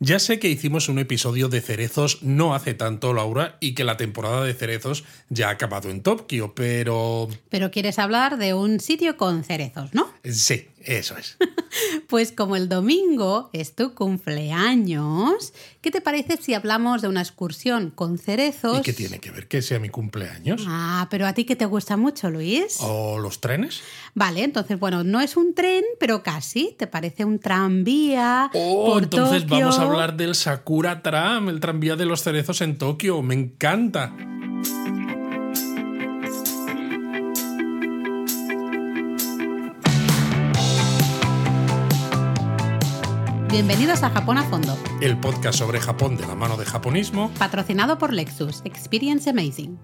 Ya sé que hicimos un episodio de cerezos no hace tanto, Laura, y que la temporada de cerezos ya ha acabado en Tokio, pero... Pero quieres hablar de un sitio con cerezos, ¿no? Sí, eso es. pues como el domingo es tu cumpleaños, ¿qué te parece si hablamos de una excursión con cerezos? ¿Y qué tiene que ver que sea mi cumpleaños? Ah, pero a ti que te gusta mucho, Luis. ¿O los trenes? Vale, entonces, bueno, no es un tren, pero casi. ¿Te parece un tranvía? Oh, entonces vamos a hablar del Sakura Tram, el tranvía de los cerezos en Tokio. Me encanta. Bienvenidos a Japón a Fondo, el podcast sobre Japón de la mano de japonismo, patrocinado por Lexus, Experience Amazing.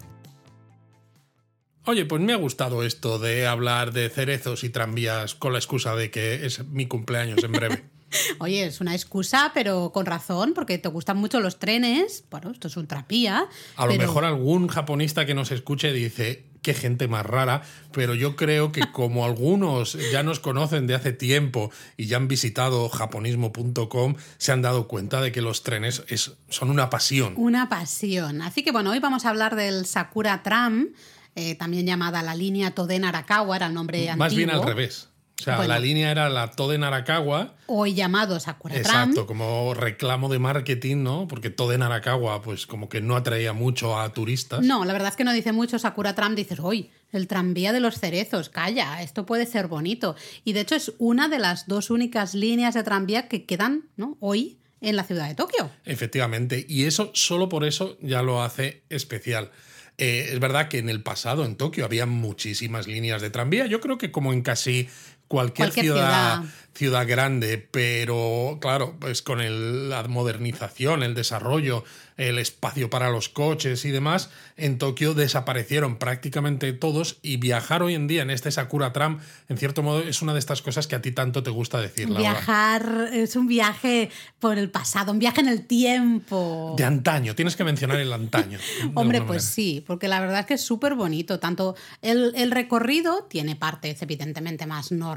Oye, pues me ha gustado esto de hablar de cerezos y tranvías con la excusa de que es mi cumpleaños en breve. Oye, es una excusa, pero con razón, porque te gustan mucho los trenes. Bueno, esto es un trapía. A lo mejor algún japonista que nos escuche dice, qué gente más rara, pero yo creo que como algunos ya nos conocen de hace tiempo y ya han visitado japonismo.com, se han dado cuenta de que los trenes es, son una pasión. Una pasión. Así que bueno, hoy vamos a hablar del Sakura Tram, eh, también llamada la línea Toden Arakawa, era el nombre Más antiguo. Más bien al revés. O sea, la línea era la Toden Arakawa. Hoy llamado Sakura Exacto, como reclamo de marketing, ¿no? Porque Toden Arakawa, pues como que no atraía mucho a turistas. No, la verdad es que no dice mucho Sakura Tram. Dices, hoy el tranvía de los cerezos, calla, esto puede ser bonito. Y de hecho es una de las dos únicas líneas de tranvía que quedan, ¿no? Hoy en la ciudad de Tokio. Efectivamente, y eso solo por eso ya lo hace especial. Eh, es verdad que en el pasado en Tokio había muchísimas líneas de tranvía. Yo creo que como en casi cualquier, ciudad, ciudad, grande, pero claro, pues con el, la modernización, el desarrollo, el espacio para los coches y demás, en Tokio desaparecieron prácticamente todos y viajar hoy en día en este Sakura Tram, en cierto modo, es una de estas cosas que a ti tanto te gusta decir. Laura. Viajar es un viaje por el pasado, un viaje en el tiempo. De antaño, tienes que mencionar el antaño. Hombre, pues manera. sí, porque la verdad es que es súper bonito. Tanto el, el recorrido tiene partes evidentemente más normales,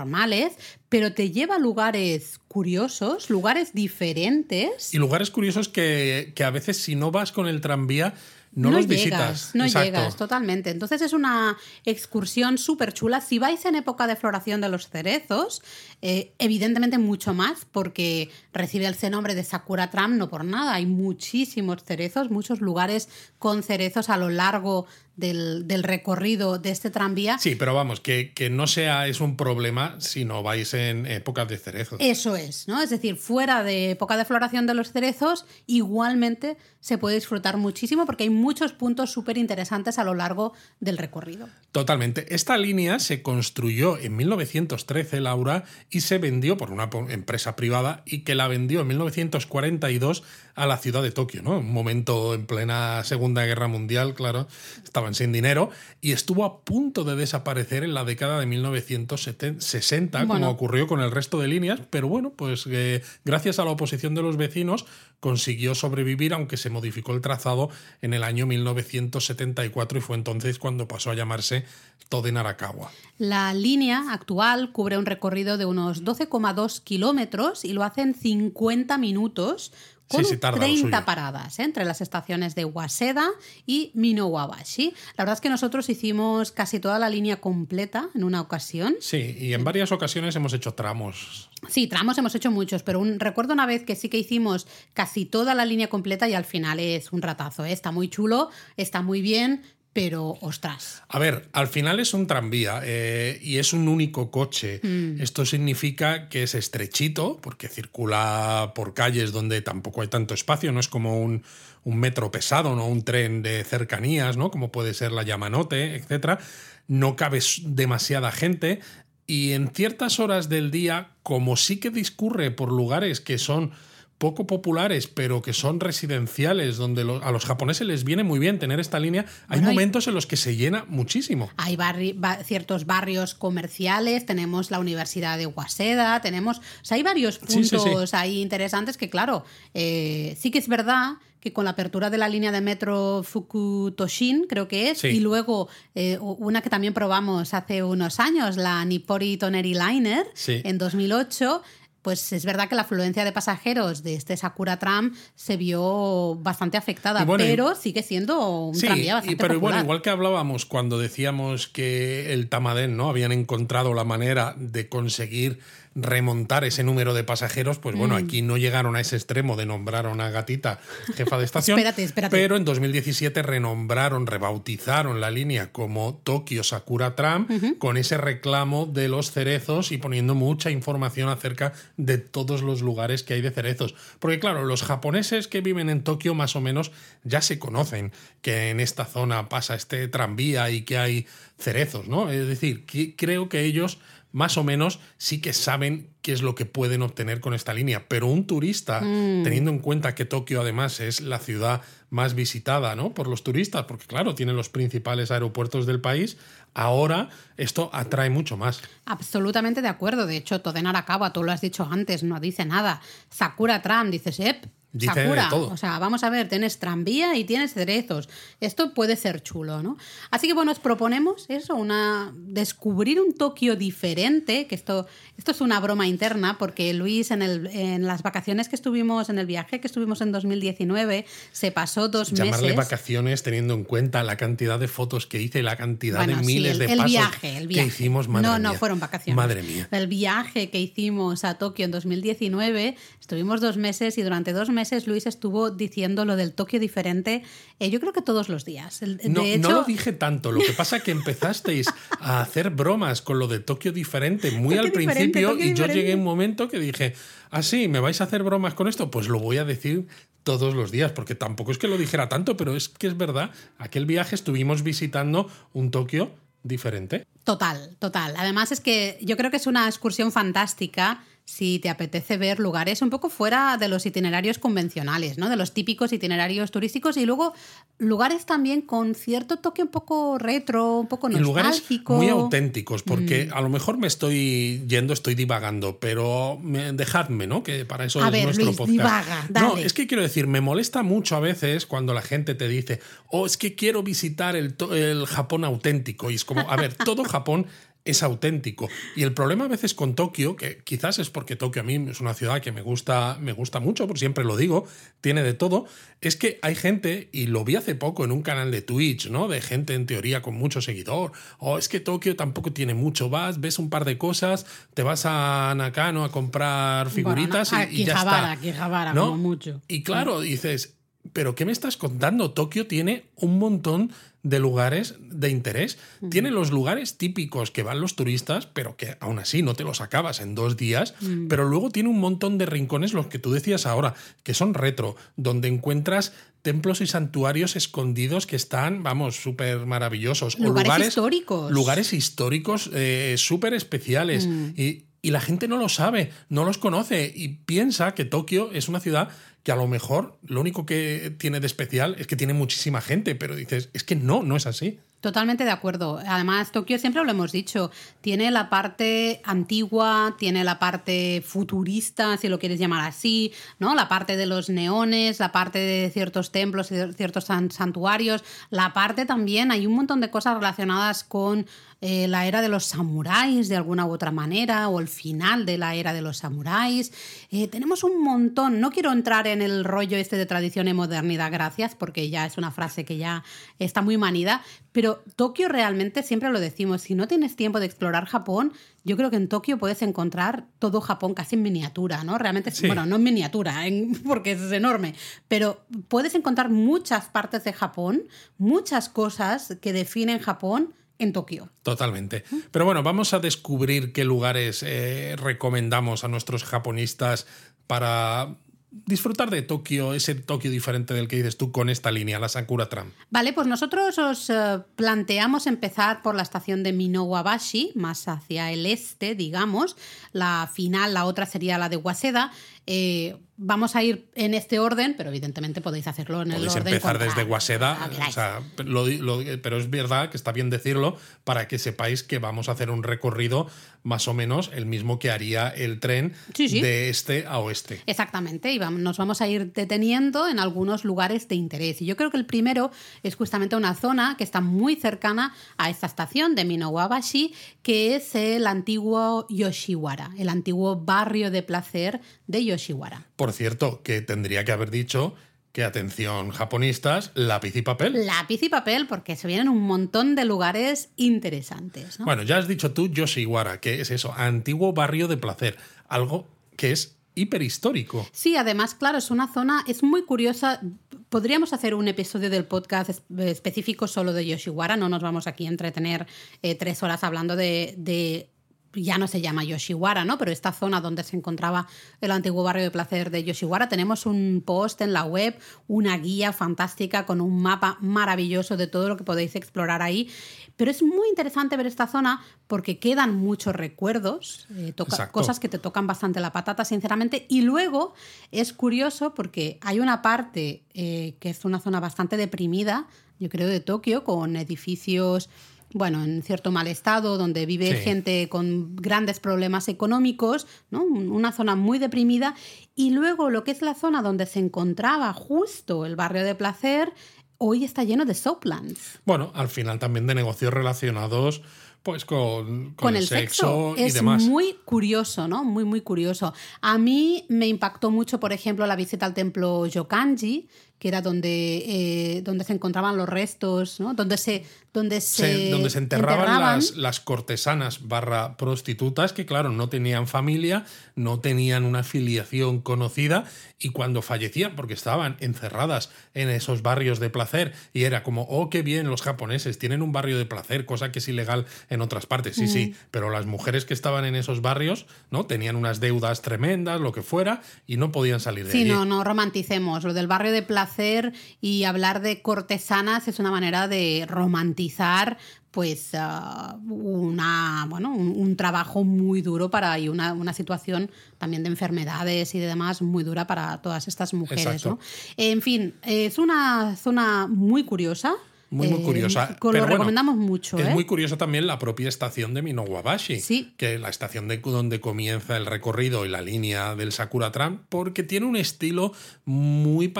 pero te lleva a lugares curiosos, lugares diferentes. Y lugares curiosos que, que a veces si no vas con el tranvía no, no los llegas, visitas. No Exacto. llegas, totalmente. Entonces es una excursión súper chula. Si vais en época de floración de los cerezos, eh, evidentemente mucho más, porque recibe el nombre de Sakura Tram no por nada. Hay muchísimos cerezos, muchos lugares con cerezos a lo largo del, del, recorrido de este tranvía. Sí, pero vamos, que, que, no sea es un problema si no vais en épocas de cerezos. Eso es, ¿no? Es decir, fuera de época de floración de los cerezos, igualmente se puede disfrutar muchísimo porque hay muchos puntos súper interesantes a lo largo del recorrido. Totalmente. Esta línea se construyó en 1913, Laura, y se vendió por una empresa privada y que la vendió en 1942 a la ciudad de Tokio, ¿no? Un momento en plena Segunda Guerra Mundial, claro, estaban sin dinero y estuvo a punto de desaparecer en la década de 1960, bueno. como ocurrió con el resto de líneas, pero bueno, pues eh, gracias a la oposición de los vecinos consiguió sobrevivir, aunque se modificó el trazado en el año 1974 y fue entonces cuando pasó a llamarse Toden Arakawa. La línea actual cubre un recorrido de unos 12,2 kilómetros y lo hace en 50 minutos con sí, sí, 30 paradas ¿eh? entre las estaciones de Waseda y Minowabashi. La verdad es que nosotros hicimos casi toda la línea completa en una ocasión. Sí, y en varias ocasiones hemos hecho tramos. Sí, tramos hemos hecho muchos, pero un, recuerdo una vez que sí que hicimos casi toda la línea completa y al final es un ratazo. ¿eh? Está muy chulo, está muy bien, pero ostras. A ver, al final es un tranvía eh, y es un único coche. Mm. Esto significa que es estrechito, porque circula por calles donde tampoco hay tanto espacio, no es como un, un metro pesado, no un tren de cercanías, ¿no? Como puede ser la Yamanote, etc. No cabe demasiada gente. Y en ciertas horas del día, como sí que discurre por lugares que son poco populares, pero que son residenciales, donde lo, a los japoneses les viene muy bien tener esta línea, hay bueno, momentos hay, en los que se llena muchísimo. Hay barri ba ciertos barrios comerciales, tenemos la Universidad de Waseda, tenemos. O sea, hay varios puntos sí, sí, sí. ahí interesantes que, claro, eh, sí que es verdad que con la apertura de la línea de metro Fukutoshin, creo que es, y luego eh, una que también probamos hace unos años, la Nippori Toneri Liner, en 2008 pues es verdad que la afluencia de pasajeros de este Sakura Tram se vio bastante afectada, bueno, pero sigue siendo un Sí, tranvía bastante y- pero popular. bueno, igual que hablábamos cuando decíamos que el Tamadén no habían encontrado la manera de conseguir remontar ese número de pasajeros, pues Mm. bueno, aquí no llegaron a ese extremo de nombrar a una gatita jefa de estación. Espérate, espérate. Pero en 2017 renombraron, rebautizaron la línea como Tokio Sakura Tram con ese reclamo de los cerezos y poniendo mucha información acerca de todos los lugares que hay de cerezos. Porque claro, los japoneses que viven en Tokio más o menos ya se conocen que en esta zona pasa este tranvía y que hay cerezos, ¿no? Es decir, que creo que ellos más o menos sí que saben qué es lo que pueden obtener con esta línea. Pero un turista, teniendo en cuenta que Tokio además es la ciudad más visitada ¿no? por los turistas, porque claro, tiene los principales aeropuertos del país, ahora esto atrae mucho más. Absolutamente de acuerdo. De hecho, Toden Arakawa, tú lo has dicho antes, no dice nada. Sakura Tram, dices, ep, Dice de Sakura. todo. O sea, vamos a ver, tienes tranvía y tienes cerezos. Esto puede ser chulo, ¿no? Así que bueno, os proponemos eso, una descubrir un Tokio diferente, que esto, esto es una broma interna, porque Luis en, el, en las vacaciones que estuvimos, en el viaje que estuvimos en 2019, se pasó dos Llamarle meses. vacaciones teniendo en cuenta la cantidad de fotos que hice y la cantidad Bueno, de sí, miles el, de el pasos viaje, el viaje. que hicimos. Madre no, no mía. fueron vacaciones. Madre mía. El viaje que hicimos a Tokio en 2019, estuvimos dos meses y durante dos meses Luis estuvo diciendo lo del Tokio diferente, eh, yo creo que todos los días. De No, hecho, no lo dije tanto. Lo que pasa es que empezasteis a hacer bromas con lo de Tokio diferente muy Tokio al principio y yo llegué a un momento que dije, ah, sí, ¿me vais a hacer bromas con esto? Pues lo voy a decir todos los días, porque tampoco es que lo dijera tanto, pero es que es verdad, aquel viaje estuvimos visitando un Tokio diferente. Total, total. Además es que yo creo que es una excursión fantástica si te apetece ver lugares un poco fuera de los itinerarios convencionales, ¿no? De los típicos itinerarios turísticos y luego lugares también con cierto toque un poco retro, un poco Y lugares nostálgico. muy auténticos, porque Mm. a lo mejor me estoy yendo, estoy divagando, pero me- dejadme, ¿no? Que para eso A es ver, nuestro Luis, podcast. divaga, No, es que quiero decir, me molesta mucho a veces cuando la gente te dice, oh, es que quiero visitar el, el Japón auténtico. Y es como, a ver, todo Japón es auténtico. Y el problema a veces con Tokio, que quizás es porque Tokio a mí es una ciudad que me gusta, me gusta mucho, por siempre lo digo, tiene de todo, es que hay gente, y lo vi hace poco en un canal de Twitch, ¿no? De gente en teoría con mucho seguidor, o es que Tokio tampoco tiene mucho, vas, ves un par de cosas, te vas a Nakano a comprar figuritas Bueno, y, y ya está. ¿no? como mucho. Y claro, dices, ¿pero qué me estás contando? Tokio tiene un montón de lugares de interés. Tiene los lugares típicos que van los turistas, pero que aún así no te los acabas en dos días. Pero luego tiene un montón de rincones, los que tú decías ahora, que son retro, donde encuentras templos y santuarios escondidos que están, vamos, súper maravillosos. Lugares históricos. Lugares históricos eh, súper especiales. Y, y la gente no lo sabe, no los conoce y piensa que Tokio es una ciudad que a lo mejor lo único que tiene de especial es que tiene muchísima gente, pero dices, es que no, no es así. Totalmente de acuerdo. Además, Tokio siempre lo hemos dicho, tiene la parte antigua, tiene la parte futurista, si lo quieres llamar así, ¿no? La parte de los neones, la parte de ciertos templos, y ciertos san- santuarios, la parte también, hay un montón de cosas relacionadas con eh, la era de los samuráis de alguna u otra manera, o el final de la era de los samuráis. Eh, tenemos un montón, no quiero entrar en el rollo este de tradición y modernidad, gracias, porque ya es una frase que ya está muy manida, pero Tokio realmente, siempre lo decimos, si no tienes tiempo de explorar Japón, yo creo que en Tokio puedes encontrar todo Japón casi en miniatura, ¿no? Realmente, Sí. bueno, no en miniatura, en- porque es enorme, pero puedes encontrar muchas partes de Japón, muchas cosas que definen Japón en Tokio. Totalmente. Pero bueno, vamos a descubrir qué lugares eh, recomendamos a nuestros japonistas para disfrutar de Tokio, ese Tokio diferente del que dices tú con esta línea, la Sakura Tram. Vale, pues nosotros os eh, planteamos empezar por la estación de Minowabashi, más hacia el este, digamos. La final, la otra sería la de Waseda. Eh, vamos a ir en este orden, pero evidentemente podéis hacerlo en Podéis el orden. empezar desde Waseda, o sea, lo di- lo- pero es verdad que está bien decirlo para que sepáis que vamos a hacer un recorrido más o menos el mismo que haría el tren Sí, sí. de este a oeste. Exactamente, y nos vamos a ir deteniendo en algunos lugares de interés. Y yo creo que el primero es justamente una zona que está muy cercana a esta estación de Minowabashi, que es el antiguo Yoshiwara, el antiguo barrio de placer de Yoshiwara. Por cierto, que tendría que haber dicho que, atención, japonistas, lápiz y papel. Lápiz y papel, porque se vienen un montón de lugares interesantes. ¿no? Bueno, ya has dicho tú Yoshiwara, que es eso, antiguo barrio de placer, algo que es hiperhistórico. Sí, además, claro, es una zona, es muy curiosa. Podríamos hacer un episodio del podcast es- específico solo de Yoshiwara, no nos vamos aquí a entretener eh, tres horas hablando de, de- Ya no se llama Yoshiwara, ¿no? Pero esta zona donde se encontraba el antiguo barrio de placer de Yoshiwara, tenemos un post en la web, una guía fantástica con un mapa maravilloso de todo lo que podéis explorar ahí. Pero es muy interesante ver esta zona porque quedan muchos recuerdos, eh, toca- cosas que te tocan bastante la patata, sinceramente. Y luego es curioso porque hay una parte eh, que es una zona bastante deprimida, yo creo, de Tokio, con edificios, bueno, en cierto mal estado, donde vive Sí. gente con grandes problemas económicos, ¿no? Un- Una zona muy deprimida. Y luego lo que es la zona donde se encontraba justo el barrio de placer, hoy está lleno de soaplands. Bueno, al final también de negocios relacionados pues con, con con el, el sexo, y es demás. muy curioso, ¿no? Muy, muy curioso. A mí me impactó mucho, por ejemplo, la visita al templo Yokanji, que era donde, eh, donde se encontraban los restos, ¿no? Donde se, donde se, Se- donde se enterraban, Las, las cortesanas barra prostitutas que, claro, no tenían familia, no tenían una filiación conocida y cuando fallecían, porque estaban encerradas en esos barrios de placer y era como, oh, qué bien los japoneses tienen un barrio de placer, cosa que es ilegal en otras partes, sí, sí, pero las mujeres que estaban en esos barrios, ¿no? Tenían unas deudas tremendas, lo que fuera, y no podían salir de Sí, allí. no, no romanticemos. Lo del barrio de placer y hablar de cortesanas es una manera de romantizar pues ah, una bueno un, un trabajo muy duro para y una, una situación también de enfermedades y de demás muy dura para todas estas mujeres. ¿no? en fin es una zona muy curiosa Muy, muy eh, curiosa. Pero lo bueno, recomendamos mucho Es ¿eh? muy curioso también la propia estación de Minowabashi, Sí. que la estación de donde comienza el recorrido y la línea del Sakura Tram, porque tiene un estilo muy,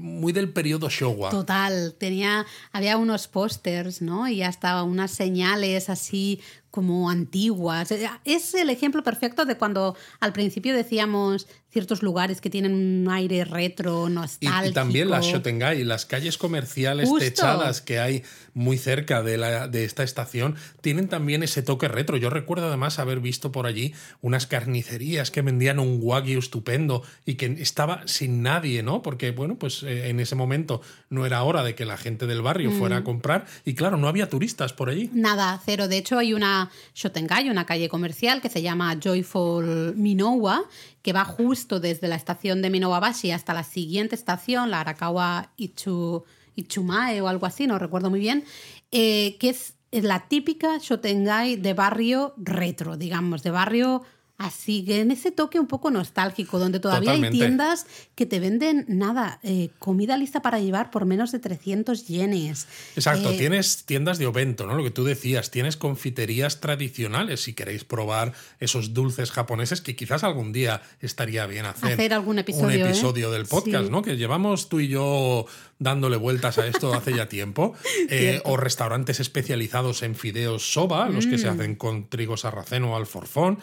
muy del periodo Showa. Total, tenía, había unos pósters, ¿no? Y hasta unas señales así como antiguas. Es el ejemplo perfecto de cuando al principio decíamos ciertos lugares que tienen un aire retro, Y, nostálgico. y también las Shotengai, las calles comerciales Justo. techadas que hay muy cerca de, la, de esta estación, tienen también ese toque retro. Yo recuerdo además haber visto por allí unas carnicerías que vendían un wagyu estupendo y que estaba sin nadie, ¿no? Porque, bueno, pues eh, en ese momento no era hora de que la gente del barrio fuera Mm. a comprar y claro, no había turistas por allí. Nada, cero. De hecho, hay una Shotengai, una calle comercial que se llama Joyful Minowa, que va justo desde la estación de Minowabashi hasta la siguiente estación, la Arakawa Ichu, Ichumae o algo así, no recuerdo muy bien, eh, que es la típica Shotengai de barrio retro, digamos, de barrio así, que en ese toque un poco nostálgico, donde todavía Totalmente. hay tiendas que te venden nada, eh, comida lista para llevar por menos de 300 yenes. Exacto, Eh, tienes tiendas de ovento, ¿no? Lo que tú decías, tienes confiterías tradicionales si queréis probar esos dulces japoneses que quizás algún día estaría bien hacer. Hacer algún episodio, Un episodio del podcast, Sí. ¿no? Que llevamos tú y yo dándole vueltas a esto hace ya tiempo. Eh, o restaurantes especializados en fideos soba, los que se Mm. hacen con trigo sarraceno o alforfón.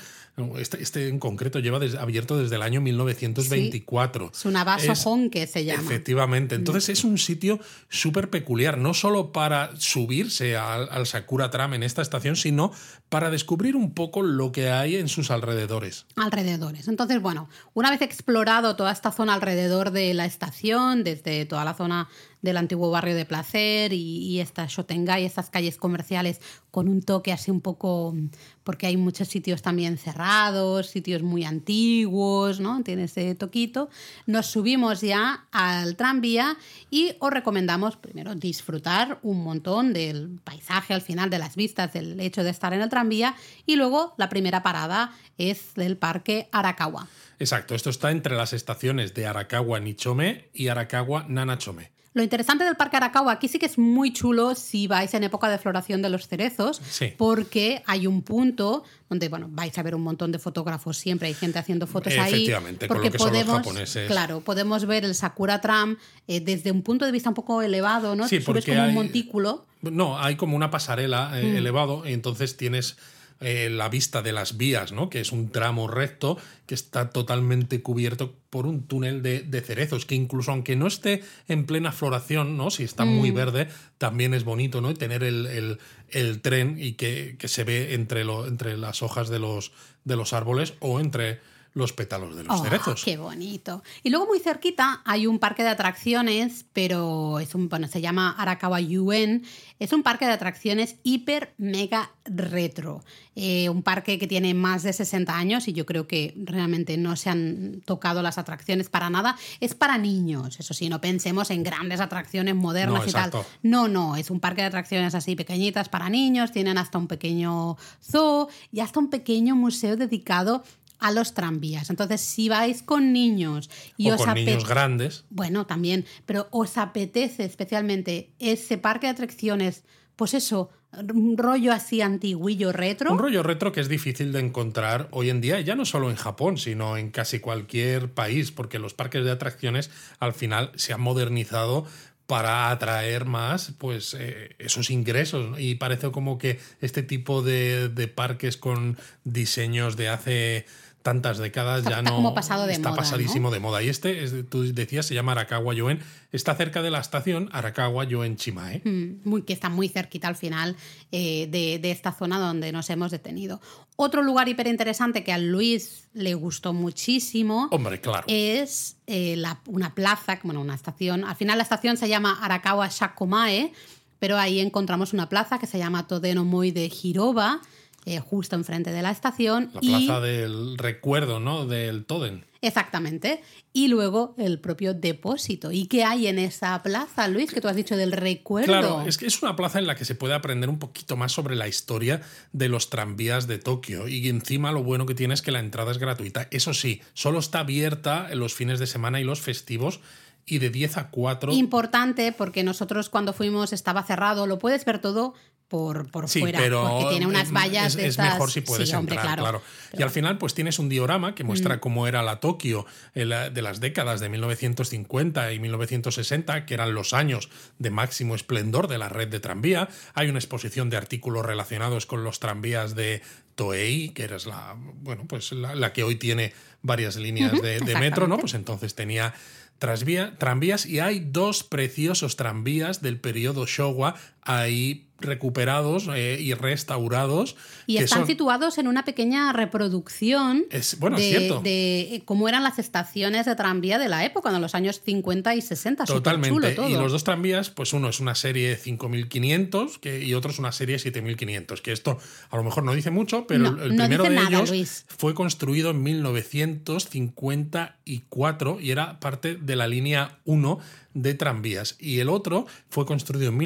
Este, este en concreto lleva des- abierto desde el año 1924. Es una vaso Es- que se llama. Efectivamente. Entonces es un sitio súper peculiar, no solo para subirse al, al Sakura Tram en esta estación, sino para descubrir un poco lo que hay en sus alrededores. alrededores. Entonces, bueno, una vez explorado toda esta zona alrededor de la estación, desde toda la zona del antiguo barrio de Placer y, y esta Shotengai, estas calles comerciales con un toque así un poco, porque hay muchos sitios también cerrados, sitios muy antiguos, ¿no? Tiene ese toquito. Nos subimos ya al tranvía y os recomendamos primero disfrutar un montón del paisaje al final, de las vistas, del hecho de estar en el tranvía y luego la primera parada es del parque Arakawa. Exacto, esto está entre las estaciones de Arakawa Nichome y Arakawa Nanachome. Lo interesante del Parque Arakawa, aquí sí que es muy chulo si vais en época de floración de los cerezos, Sí. porque hay un punto donde, bueno, vais a ver un montón de fotógrafos siempre, hay gente haciendo fotos ahí. Efectivamente, con porque lo que son los podemos, japoneses. claro, podemos ver el Sakura Tram eh, desde un punto de vista un poco elevado, ¿no? Sí, Subes porque como un hay- montículo. No, hay como una pasarela Mm. eh, elevado y entonces tienes eh, la vista de las vías, ¿no? Que es un tramo recto que está totalmente cubierto por un túnel de, de cerezos, que incluso aunque no esté en plena floración, ¿no? Si está Mm. muy verde, también es bonito, ¿no? Y tener el, el- el tren y que, que se ve entre, lo, entre las hojas de los, de los árboles o entre los pétalos de los Oh, cerezos. ¡Qué bonito! Y luego muy cerquita hay un parque de atracciones, pero es un, bueno, se llama Arakawa Yuen. Es un parque de atracciones hiper mega retro. Eh, un parque que tiene más de 60 años y yo creo que realmente no se han tocado las atracciones para nada. Es para niños, eso sí, no pensemos en grandes atracciones modernas No, y tal. No, no, es un parque de atracciones así pequeñitas para niños, tienen hasta un pequeño zoo y hasta un pequeño museo dedicado a los tranvías. Entonces, si vais con niños y o os con niños apetece... grandes. Bueno, también, pero os apetece especialmente ese parque de atracciones, pues eso, un rollo así antiguillo retro. Un rollo retro que es difícil de encontrar hoy en día, ya no solo en Japón, sino en casi cualquier país, porque los parques de atracciones al final se han modernizado para atraer más pues eh, esos ingresos ¿no? y parece como que este tipo de, de parques con diseños de hace tantas décadas Está- ya no como pasado de está moda, pasadísimo de moda. Y este es tú decías se llama Arakawa Yoen está cerca de la estación Arakawa Yoen Chimae. Mm, muy, que está muy cerquita al final eh, de, de esta zona donde nos hemos detenido. Otro lugar hiper interesante que a Luis le gustó muchísimo hombre claro. es eh, la- una plaza, bueno, una estación. Al final la estación se llama Arakawa Shakomae, pero ahí encontramos una plaza que se llama Todenomoi de Hiroba, eh, justo enfrente de la estación. la y, plaza del recuerdo no del Toden Exactamente. Y luego el propio depósito. ¿Y qué hay en esa plaza, Luis? Que tú has dicho del recuerdo. Claro, es que es una plaza en la que se puede aprender un poquito más sobre la historia de los tranvías de Tokio. Y encima lo bueno que tiene es que la entrada es gratuita. Eso sí, solo está abierta en los fines de semana y los festivos y de 10 a 4. Importante porque nosotros cuando fuimos estaba cerrado. Lo puedes ver todo por, por Sí, fuera. pero porque tiene unas es- vallas es, de es estas- mejor si puedes Sí, hombre, entrar, claro. claro. Y al final, pues tienes un diorama que muestra Mm. cómo era la Tokio la- de las décadas de 1950 y 1960, que eran los años de máximo esplendor de la red de tranvía. Hay una exposición de artículos relacionados con los tranvías de Toei, que era la, bueno, pues la, la que hoy tiene varias líneas de, de metro. ¿no? Pues entonces tenía tranvías y hay dos preciosos tranvías del periodo Showa ahí recuperados eh, y restaurados. Y que están son- situados en una pequeña reproducción Es- bueno, de, cierto. de, eh, cómo eran las estaciones de tranvía de la época, de los años 50 y 60. Totalmente. Todo. Y los dos tranvías, pues uno es una serie 5500 que, y otro es una serie 7500. Que esto a lo mejor no dice mucho, pero No, el primero de nada, ellos Luis. fue construido en 1954 y era parte de la línea 1 de tranvías. Y el otro fue construido en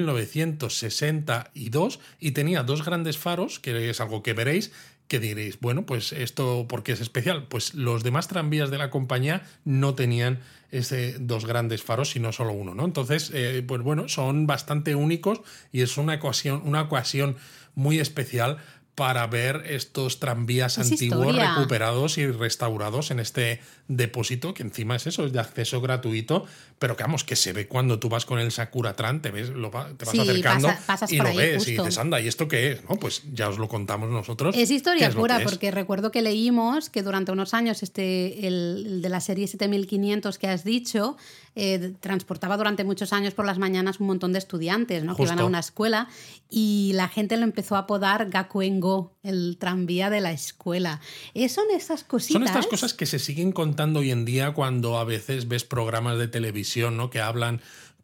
1962 y tenía dos grandes faros, que es algo que veréis, que diréis, bueno, pues esto, ¿por qué es especial? Pues los demás tranvías de la compañía no tenían ese dos grandes faros, sino solo uno, ¿no? Entonces, eh, pues bueno, son bastante únicos y es una ocasión, una ocasión muy especial para ver estos tranvías Es antiguos historia. recuperados y restaurados en este depósito, que encima es eso, es de acceso gratuito, pero que vamos, que se ve cuando tú vas con el Sakura Tran, te ves, lo te vas Sí, acercando pasa- pasas y por lo ahí ves y dices, anda, ¿y esto qué es? No, pues ya os lo contamos nosotros. Es historia es pura, porque recuerdo que leímos que durante unos años este, el, el de la serie 7500 que has dicho eh, transportaba durante muchos años por las mañanas un montón de estudiantes ¿no? que iban a una escuela y la gente lo empezó a apodar Gakuen-go, el tranvía de la escuela. Eh, son esas cositas. Son estas cosas que se siguen hoy en día cuando a veces ves programas de televisión ¿no? que hablan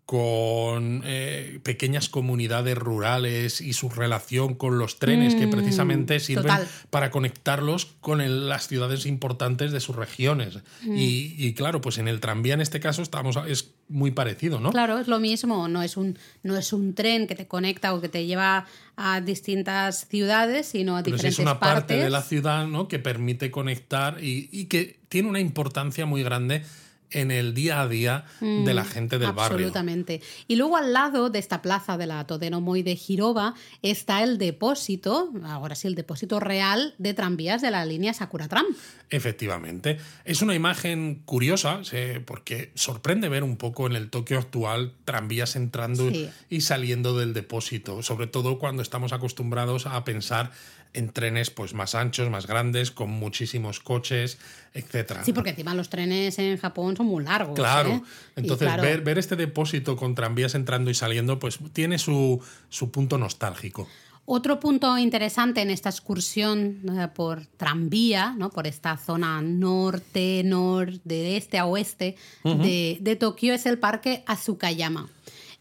con eh, pequeñas comunidades rurales y su relación con los trenes que Mm, precisamente sirven total. para conectarlos con el- las ciudades importantes de sus regiones. Mm. Y, y claro, pues en el tranvía en este caso estamos es muy parecido, ¿no? Claro, es lo mismo, no es, un, no es un tren que te conecta o que te lleva a distintas ciudades, sino a Pero diferentes es una parte partes. de la ciudad ¿no? que permite conectar y, y que tiene una importancia muy grande en el día a día de la gente del barrio. Mm, Absolutamente. Y luego al lado de esta plaza de la Todenomoy de Girova está el depósito, ahora sí, el depósito real de tranvías de la línea Sakura Tram. Efectivamente. Es una imagen curiosa sí, porque sorprende ver un poco en el Tokio actual tranvías entrando Sí. y saliendo del depósito, sobre todo cuando estamos acostumbrados a pensar en trenes pues más anchos, más grandes, con muchísimos coches, etcétera. Sí, porque encima los trenes en Japón son muy largos. Claro. ¿eh? Entonces, claro, Ver, ver este depósito con tranvías entrando y saliendo, pues tiene su, su punto nostálgico. Otro punto interesante en esta excursión eh, por tranvía, ¿no? por esta zona norte, norte, de este a oeste de, de Tokio, es el parque Azukayama.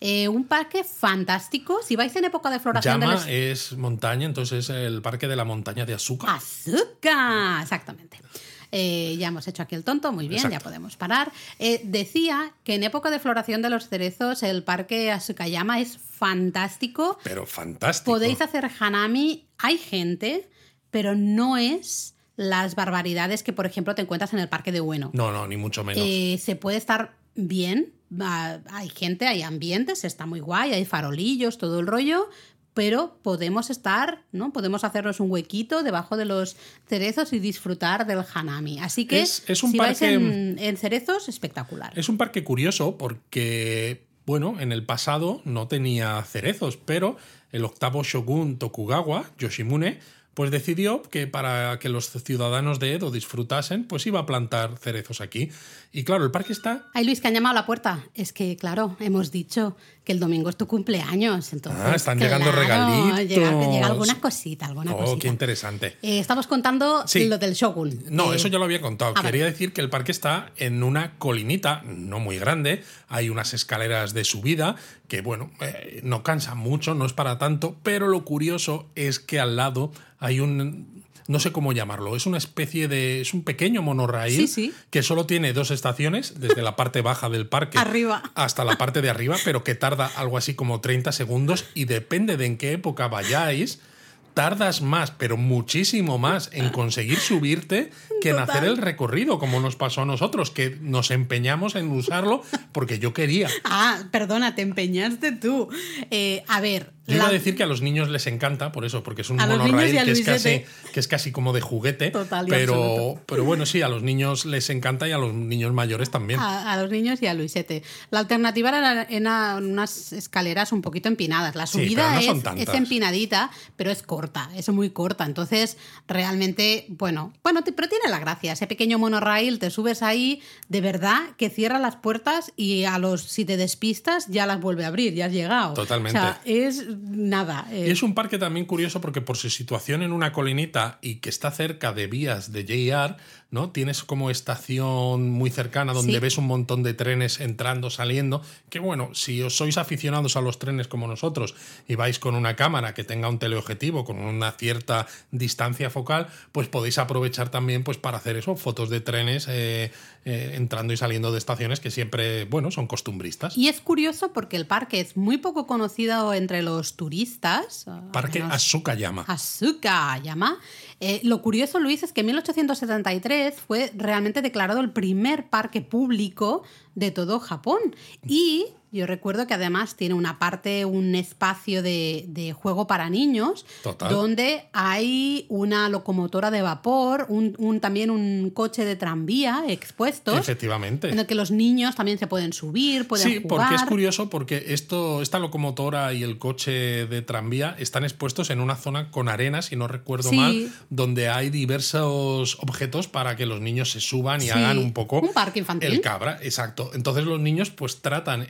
Eh, un parque fantástico. Si vais en época de floración Llama de los... es montaña, entonces es el parque de la montaña de azúcar. Azúcar, exactamente. Eh, ya hemos hecho aquí el tonto, muy bien, ya podemos parar. Eh, decía que en época de floración de los cerezos el parque Azukayama es fantástico. Pero fantástico. Podéis hacer hanami, hay gente, pero no es las barbaridades que, por ejemplo, te encuentras en el parque de Ueno. No, no, ni mucho menos. Eh, se puede estar bien, hay gente, hay ambientes, está muy guay, hay farolillos, todo el rollo, pero podemos estar, ¿no? Podemos hacernos un huequito debajo de los cerezos y disfrutar del hanami. Así que Es- es un si vais parque- en, en cerezos, espectacular. Es un parque curioso porque, bueno, en el pasado no tenía cerezos, pero el octavo shogun Tokugawa, Yoshimune, pues decidió que para que los ciudadanos de Edo disfrutasen, pues iba a plantar cerezos aquí. Y claro, el parque está Ay, Luis, que han llamado a la puerta. Es que, claro, hemos dicho que el domingo es tu cumpleaños. Entonces, Ah, están llegando regalitos. Llega, llega alguna cosita, alguna Oh, cosita. qué interesante. Eh, estamos contando Sí. lo del Shogun. No, Eh, eso ya lo había contado. Quería decir que el parque está en una colinita, no muy grande. Hay unas escaleras de subida que, bueno, eh, no cansan mucho, no es para tanto. Pero lo curioso es que al lado hay un. No sé cómo llamarlo. Es una especie de. Es un pequeño monorraíl Sí, sí. que solo tiene dos estaciones, desde la parte baja del parque Arriba. hasta la parte de arriba, pero que tarda algo así como 30 segundos y depende de en qué época vayáis, tardas más, pero muchísimo más en conseguir subirte que en hacer el recorrido, como nos pasó a nosotros, que nos empeñamos en usarlo porque yo quería. Ah, perdona, te empeñaste tú. Eh, a ver. Yo iba a decir que a los niños les encanta, por eso, porque es un a que es, casi, Luisete. que es casi como de juguete. Total pero, absoluto. pero bueno, sí, a los niños les encanta y a los niños mayores también. A, a los niños y a Luisete. La alternativa era, era unas escaleras un poquito empinadas. La subida no es, empinadita, pero es corta, es muy corta. Entonces, realmente, bueno, bueno, pero tiene la gracia. Ese pequeño monorail, te subes ahí, de verdad, que cierra las puertas y a los, si te despistas, ya las vuelve a abrir, ya has llegado. Totalmente. O sea, es nada. eh, Y es un parque también curioso porque por su situación en una colinita y que está cerca de vías de JR, ¿no? Tienes como estación muy cercana donde Sí. ves un montón de trenes entrando, saliendo. Que bueno, si os sois aficionados a los trenes como nosotros y vais con una cámara que tenga un teleobjetivo con una cierta distancia focal, pues podéis aprovechar también pues para hacer eso, fotos de trenes eh, eh, entrando y saliendo de estaciones que siempre, bueno, son costumbristas. Y es curioso porque el parque es muy poco conocido entre los turistas. al Parque Asukayama. Eh, lo curioso, Luis, es que en 1873 fue realmente declarado el primer parque público de todo Japón. Y yo recuerdo que además tiene una parte, un espacio de, de juego para niños, Total. donde hay una locomotora de vapor, un, un- también un coche de tranvía expuestos, Efectivamente. en el que los niños también se pueden subir, pueden Sí, jugar. porque es curioso porque esto, esta locomotora y el coche de tranvía están expuestos en una zona con arena, si no recuerdo Sí. mal, donde hay diversos objetos para que los niños se suban y Sí, hagan un poco un parque infantil. el cabra, exacto. Entonces los niños pues tratan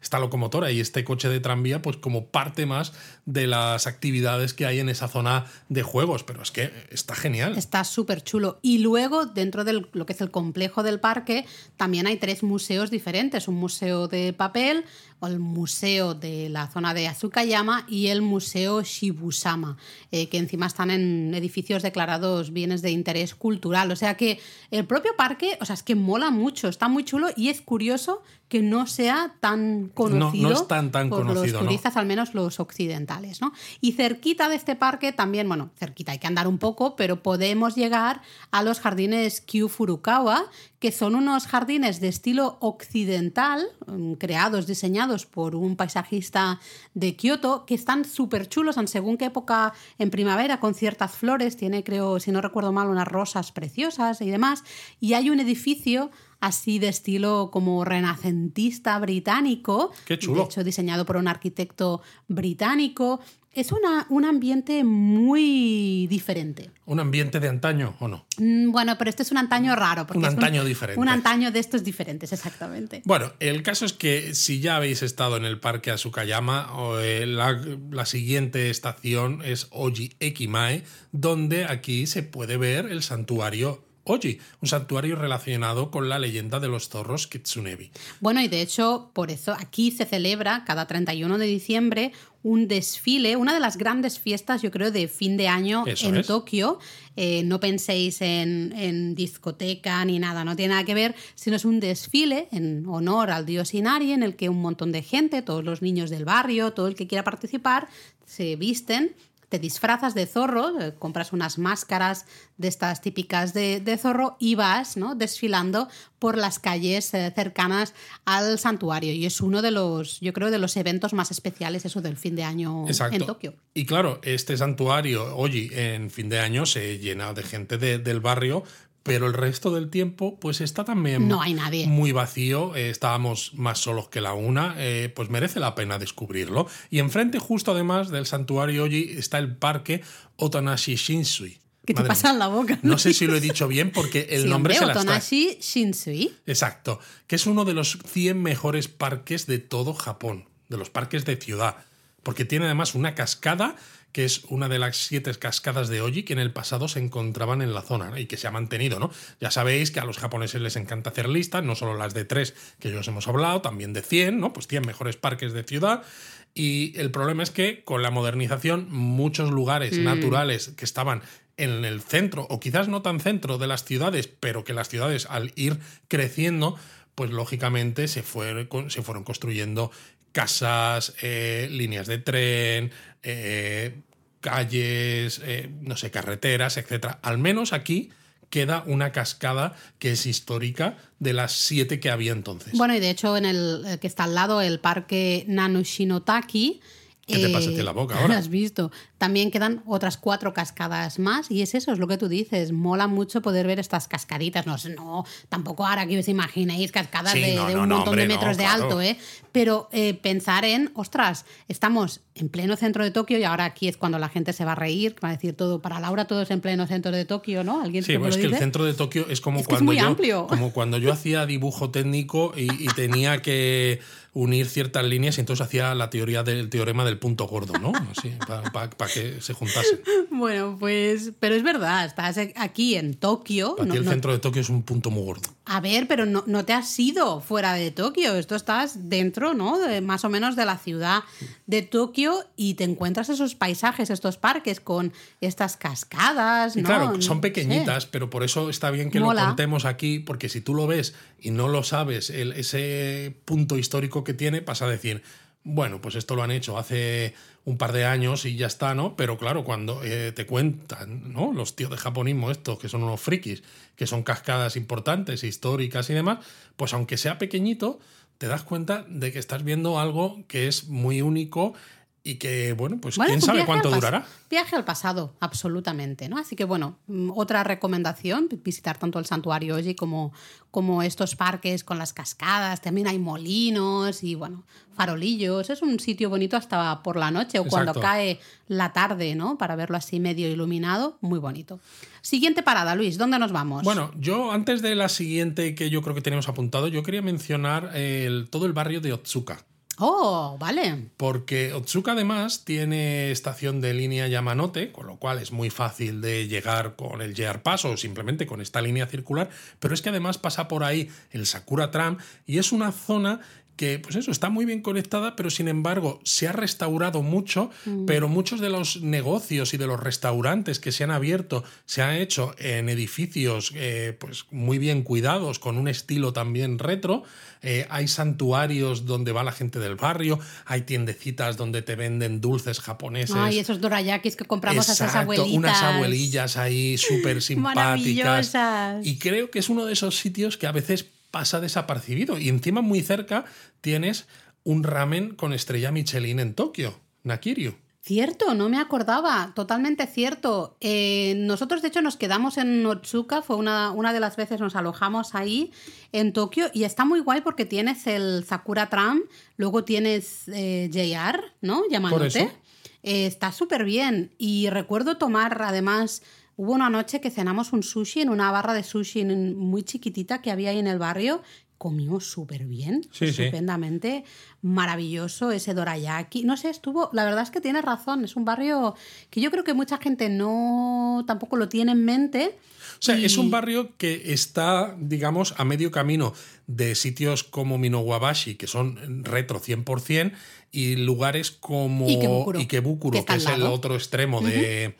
esta locomotora y este coche de tranvía, pues como parte más de las actividades que hay en esa zona de juegos. Pero es que está genial. Está súper chulo. Y luego, dentro de lo que es el complejo del parque, también hay tres museos diferentes. Un museo de papel, el museo de la zona de Azukayama y el museo Shibusama, eh, que encima están en edificios declarados bienes de interés cultural. O sea que el propio parque, o sea, es que mola mucho, está muy chulo y es curioso que no sea tan conocido no, es tan, tan por conocido, los turistas, al menos los occidentales. ¿No? Y cerquita de este parque también, bueno, cerquita hay que andar un poco, pero podemos llegar a los jardines Kyu Furukawa, que son unos jardines de estilo occidental, mm, creados, diseñados por un paisajista de Kioto, que están súper chulos en según qué época en primavera, con ciertas flores, tiene creo, si no recuerdo mal, unas rosas preciosas y demás, y hay un edificio así de estilo como renacentista británico. Qué chulo. De hecho, diseñado por un arquitecto británico. Es una, un ambiente muy diferente. ¿Un ambiente de antaño o no? Mm, Bueno, pero este es un antaño raro. porque Un es antaño diferente. Un antaño de estos diferentes, exactamente. Bueno, el caso es que si ya habéis estado en el parque Asukayama, o, eh, la, la siguiente estación es Oji Ekimae, donde aquí se puede ver el santuario Oji, un santuario relacionado con la leyenda de los zorros Kitsunebi. Bueno, y de hecho, por eso aquí se celebra cada 31 de diciembre un desfile, una de las grandes fiestas, yo creo, de fin de año Eso en es. Tokio. Eh, no penséis en, en discoteca ni nada, no tiene nada que ver, sino es un desfile en honor al dios Inari, en el que un montón de gente, todos los niños del barrio, todo el que quiera participar, se visten te disfrazas de zorro, eh, compras unas máscaras de estas típicas de, de zorro y vas ¿no? desfilando por las calles eh, cercanas al santuario. Y es uno de los, yo creo, de los eventos más especiales, eso del fin de año Exacto. en Tokio. Y claro, este santuario, Oji, en fin de año se llena de gente de- del barrio, pero el resto del tiempo, pues está también No hay nadie. muy vacío. eh, estábamos más solos que la una, eh, pues merece la pena descubrirlo. Y enfrente, justo además del santuario Oji, está el parque Otanashi Shinsui. ¿Qué te Madre pasa en la boca? No sé si lo he dicho bien porque el Sí, nombre hombre, se. Otonashi Shinsui. Exacto, que es uno de los 100 mejores parques de todo Japón, de los parques de ciudad, porque tiene además una cascada que es una de las siete cascadas de Oji que en el pasado se encontraban en la zona ¿no? y que se ha mantenido, ¿no? Ya sabéis que a los japoneses les encanta hacer listas, no solo las de tres que ya os hemos hablado, también de 100, ¿no? Pues 100 mejores parques de ciudad. Y el problema es que con la modernización muchos lugares naturales que estaban en el centro, o quizás no tan centro de las ciudades, pero que las ciudades al ir creciendo, pues lógicamente se, fue- se fueron construyendo casas, eh, líneas de tren, eh, calles, eh, no sé, carreteras, etc. Al menos aquí queda una cascada que es histórica de las siete que había entonces. Bueno, y de hecho, en el eh, que está al lado, el parque Nanoshinotaki. ¿Qué te pasa en la boca ahora? Lo has visto. También quedan otras cuatro cascadas más. Y es eso, es lo que tú dices. Mola mucho poder ver estas cascaditas. No, sé, no tampoco ahora que os imaginéis cascadas Sí, de, no, de no, un no, montón hombre, de no, metros de claro. alto, ¿eh? Pero eh, pensar en, ostras, estamos en pleno centro de Tokio y ahora aquí es cuando la gente se va a reír, va a decir todo, para Laura todo es en pleno centro de Tokio, ¿no? ¿Alguien Sí, pues lo es que el centro de Tokio es como Es que es cuando muy yo amplio. como cuando yo hacía dibujo técnico y, y tenía que unir ciertas líneas y entonces hacía la teoría del teorema del punto gordo, ¿no? Así, para que se juntasen. Bueno, pues, pero es verdad, estás aquí en Tokio. Para no- el no- centro de Tokio es un punto muy gordo. a ver, pero no, no te has ido fuera de Tokio. Esto estás dentro, ¿no? De, más o menos de la ciudad de Tokio y te encuentras esos paisajes, estos parques con estas cascadas, Y ¿no? claro, son sé. pequeñitas, pero por eso está bien que Mola. lo contemos aquí, porque si tú lo ves y no lo sabes, el- ese punto histórico que tiene, pasa a decir, bueno, pues esto lo han hecho hace un par de años y ya está, ¿no? Pero claro, cuando eh, te cuentan, ¿no? Los tíos de japonismo estos, que son unos frikis, que son cascadas importantes, históricas y demás, pues aunque sea pequeñito, te das cuenta de que estás viendo algo que es muy único y que, bueno, pues Bueno, quién sabe cuánto durará. Viaje al pasado, absolutamente, ¿no? Así que bueno, mm, otra recomendación, visitar tanto el santuario Oji como, como estos parques con las cascadas, también hay molinos y bueno, farolillos, es un sitio bonito hasta por la noche o cuando cae la tarde, ¿no? Para verlo así medio iluminado, muy bonito. Siguiente parada, Luis, ¿dónde nos vamos? Bueno, yo antes de la siguiente que yo creo que tenemos apuntado, yo quería mencionar el- todo el barrio de Otsuka. Oh, vale. Porque Otsuka además tiene estación de línea Yamanote, con lo cual es muy fácil de llegar con el JR Pass o simplemente con esta línea circular, pero es que además pasa por ahí el Sakura Tram y es una zona que, pues eso, está muy bien conectada, pero sin embargo se ha restaurado mucho, pero muchos de los negocios y de los restaurantes que se han abierto se han hecho en edificios eh, pues muy bien cuidados, con un estilo también retro. Eh, hay santuarios donde va la gente del barrio, hay tiendecitas donde te venden dulces japoneses. Ay, esos dorayakis que compramos a esas abuelitas. unas abuelillas ahí súper simpáticas. Y creo que es uno de esos sitios que a veces pasa desapercibido. Y encima muy cerca tienes un ramen con estrella Michelin en Tokio, Nakiryu. Cierto, no me acordaba, totalmente cierto. Eh, nosotros, de hecho, nos quedamos en Otsuka, fue una, una de las veces nos alojamos ahí en Tokio y está muy guay porque tienes el Sakura Tram, luego tienes eh, JR, ¿no? Eso. Eh, está súper bien y recuerdo tomar, además, hubo una noche que cenamos un sushi en una barra de sushi muy chiquitita que había ahí en el barrio. Comimos súper bien, Sí, sí. estupendamente, maravilloso ese dorayaki. No sé, estuvo, la verdad es que tienes razón, es un barrio que yo creo que mucha gente no tampoco lo tiene en mente. O sea, Y- es un barrio que está, digamos, a medio camino de sitios como Minowabashi, que son retro 100%, y lugares como Ikebukuro, Ikebukuro, que que, es el otro extremo de,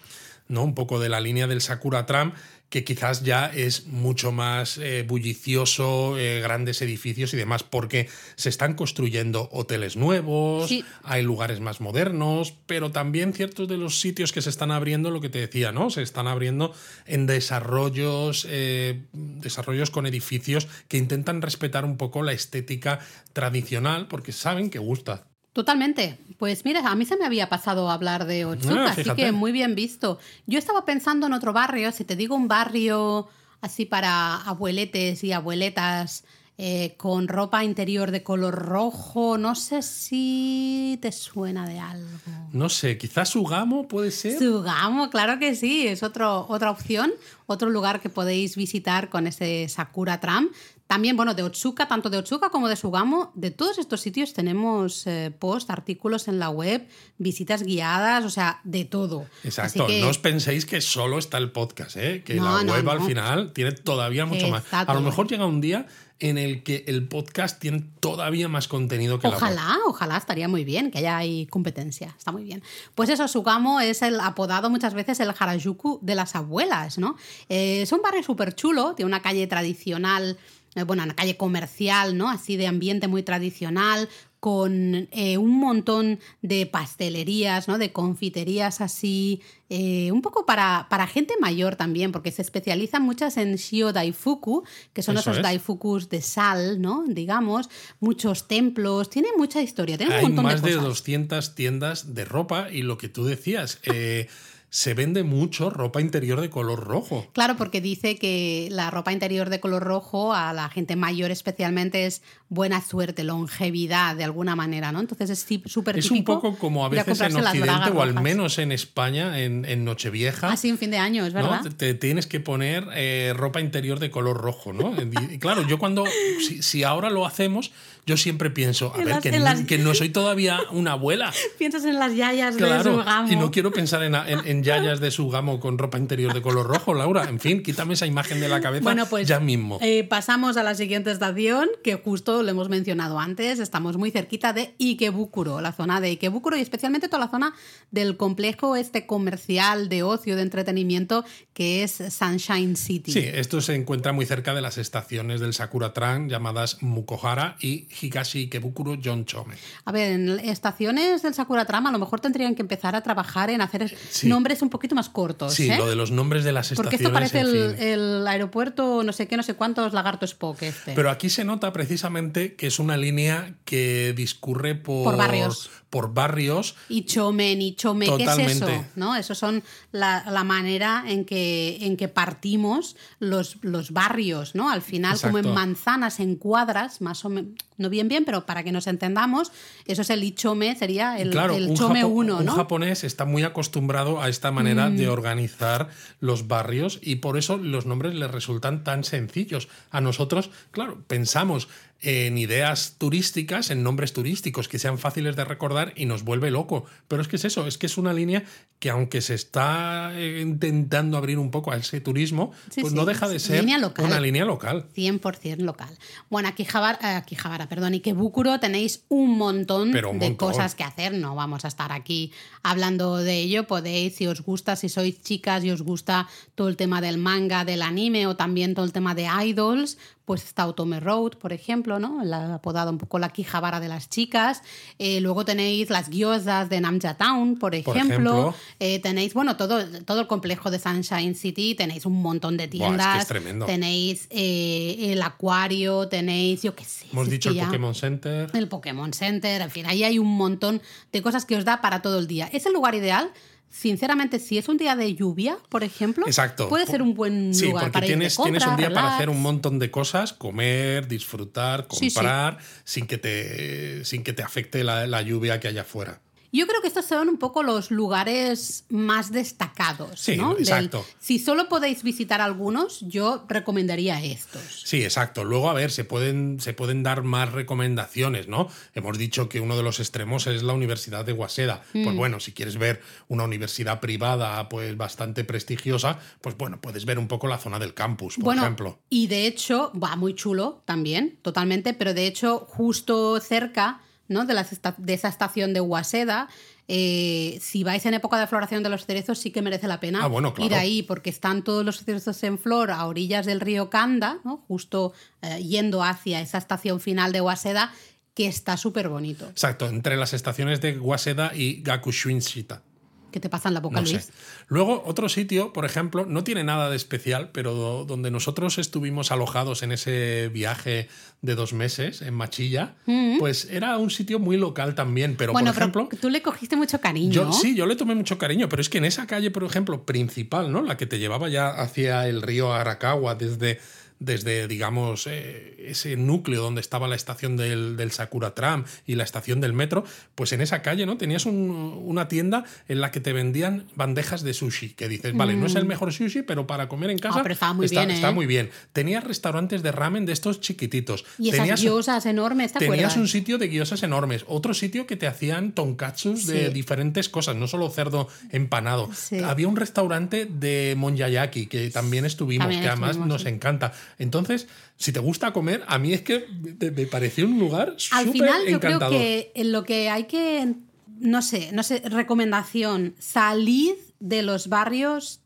¿no? Un poco de la línea del Sakura Tram, que quizás ya es mucho más eh, bullicioso, eh, grandes edificios y demás, porque se están construyendo hoteles nuevos, Sí. hay lugares más modernos, pero también ciertos de los sitios que se están abriendo, lo que te decía, ¿no? Se están abriendo en desarrollos, eh, desarrollos con edificios que intentan respetar un poco la estética tradicional, porque saben que gusta. Totalmente. Pues mira, a mí se me había pasado hablar de Otsuka, Ah, así que muy bien visto. Yo estaba pensando en otro barrio, si te digo un barrio así para abueletes y abueletas eh, con ropa interior de color rojo, no sé si te suena de algo. No sé, quizás Sugamo puede ser. Sugamo, claro que sí, es otro, otra opción, otro lugar que podéis visitar con ese Sakura Tram. También, bueno, de Otsuka, tanto de Otsuka como de Sugamo, de todos estos sitios tenemos eh, post, artículos en la web, visitas guiadas, o sea, de todo. Exacto, que- no os penséis que solo está el podcast, ¿eh? que No, la no, web al final tiene todavía mucho más. Está A lo mejor llega un día en el que el podcast tiene todavía más contenido que la web. Ojalá, ojalá estaría muy bien, que haya ahí competencia, está muy bien. Pues eso, Sugamo es el apodado muchas veces el Harajuku de las abuelas, ¿no? Eh, es un barrio súper chulo, tiene una calle tradicional, bueno, una calle comercial, ¿no? Así de ambiente muy tradicional, con eh, un montón de pastelerías, ¿no? De confiterías así, eh, un poco para, para gente mayor también, porque se especializan muchas en Shio Daifuku, que son Eso esos es. daifukus de sal, ¿no? Digamos, muchos templos, tiene mucha historia, tiene un Hay montón más de de, cosas. 200 tiendas de ropa y lo que tú decías, eh, se vende mucho ropa interior de color rojo. Claro, porque dice que la ropa interior de color rojo a la gente mayor especialmente es buena suerte, longevidad de alguna manera, ¿no? Entonces es súper Es un poco como a veces en Occidente o al menos en España, en, en Nochevieja. Así en fin de año, es ¿no? verdad. Te, te tienes que poner eh, ropa interior de color rojo, ¿no? Y, claro, yo cuando, si, si ahora lo hacemos, yo siempre pienso, a En ver, las- que, no, las- que no soy todavía una abuela. Piensas en las yayas de Claro, Sugamo. y no quiero pensar en, en, yayas de su gamo con ropa interior de color rojo, Laura. En fin, quítame esa imagen de la cabeza Bueno, pues ya mismo. eh, pasamos a la siguiente estación, que justo lo hemos mencionado antes. Estamos muy cerquita de Ikebukuro, la zona de Ikebukuro y especialmente toda la zona del complejo este comercial de ocio, de entretenimiento, que es Sunshine City. Sí, esto se encuentra muy cerca de las estaciones del Sakura Tran llamadas Mukohara y Higashi Ikebukuro Chome. A ver, en estaciones del Sakura Trama a lo mejor tendrían que empezar a trabajar en hacer Sí. nombres nombres un poquito más cortos. Sí, ¿eh? lo de los nombres de las Porque estaciones. esto parece en el, fin. el aeropuerto, no sé qué, no sé cuántos lagarto Spock este. Pero aquí se nota precisamente que es una línea que discurre por, Por barrios. Por barrios. Y chomen y chome, ¿qué es eso? ¿No? Eso son la, la manera en que, en que partimos los, los barrios, ¿no? Al final, como en Exacto. manzanas, en cuadras, más o menos, no bien bien, pero para que nos entendamos, eso es el ichome, sería el, claro, el un, chome japo- 1, un ¿no? Mm. japonés está muy acostumbrado a esta manera de organizar los barrios y por eso los nombres le resultan tan sencillos. A nosotros, claro, pensamos en ideas turísticas, en nombres turísticos que sean fáciles de recordar y nos vuelve loco. Pero es que es eso, es que es una línea que aunque se está eh, intentando abrir un poco a ese turismo, Sí, pues sí, no deja de ser línea local. una línea local. 100% local. Bueno, aquí Javara, aquí Javara, perdón, y que Búcuro tenéis un montón Pero un de montón. cosas que hacer. No vamos a estar aquí hablando de ello. Podéis, si os gusta, si sois chicas y os gusta todo el tema del manga, del anime o también todo el tema de idols, pues está Otome Road, por ejemplo, ¿no? La apodada un poco la Kijabara de las chicas. Eh, luego tenéis las gyozas de Namja Town, por ejemplo. ejemplo. Eh, tenéis, bueno, todo, todo el complejo de Sunshine City, tenéis un montón de Buah, es que tiendas. es tremendo. Tenéis eh, el acuario, tenéis, yo qué sé. Hemos dicho el ya- Pokémon Center. El Pokémon Center, en fin, ahí hay un montón de cosas que os da para todo el día. ¿Es el lugar ideal? Sinceramente, si es un día de lluvia, por ejemplo, Exacto. puede ser un buen Sí, lugar porque para tienes, ir de compra, tienes un día para hacer un montón de cosas, comer, disfrutar, Sí, sí. comprar, Sin, que te, sin que te afecte la, la lluvia que haya afuera. Yo creo que estos son un poco los lugares más destacados. Sí, ¿no? Del- exacto. si solo podéis visitar algunos, yo recomendaría estos. Sí, exacto. Luego, a ver, se pueden, se pueden dar más recomendaciones, ¿no? Hemos dicho que uno de los extremos es la Universidad de Waseda. Mm. Pues bueno, si quieres ver una universidad privada, pues bastante prestigiosa, pues bueno, puedes ver un poco la zona del campus, por bueno, ejemplo. y de hecho, va muy chulo también, totalmente, pero de hecho, justo cerca ¿no? de, las esta- de esa estación de Waseda, eh, si vais en época de floración de los cerezos, sí que merece la pena Ah, bueno, claro. ir ahí, porque están todos los cerezos en flor a orillas del río Kanda, ¿no? justo eh, yendo hacia esa estación final de Waseda, que está súper bonito. Exacto, entre las estaciones de Waseda y Gakushuinshita. ¿Qué te pasa en la boca, No sé. Luis? Luego, otro sitio, por ejemplo, no tiene nada de especial, pero do- donde nosotros estuvimos alojados en ese viaje de dos meses en Machilla, pues era un sitio muy local también. Pero, Mm. bueno, por ejemplo, pero tú le cogiste mucho cariño. sí, yo le tomé mucho cariño, pero es que en esa calle, por ejemplo, principal, ¿no? La que te llevaba ya hacia el río Arakawa desde, desde digamos, eh, ese núcleo donde estaba la estación del, del Sakura Tram y la estación del metro, pues en esa calle, ¿no? Tenías un- una tienda en la que te vendían bandejas de sushi, que dices, vale, no es el mejor sushi, pero para comer en casa Mm. Pero muy está, bien, ¿eh? está muy bien. Tenías restaurantes de ramen de estos chiquititos. Y esas Tenías, gyozas enormes, ¿te Tenías acuerdas? un sitio de guiosas enormes, otro sitio que te hacían tonkatsus de diferentes cosas, no solo cerdo empanado. Sí. Había un restaurante de monyayaki que también estuvimos, También que además estuvimos, nos sí. encanta. Entonces, si te gusta comer, a mí es que me, pareció un lugar Al súper final yo creo que en lo que hay que, no sé, no sé, recomendación, salid de los barrios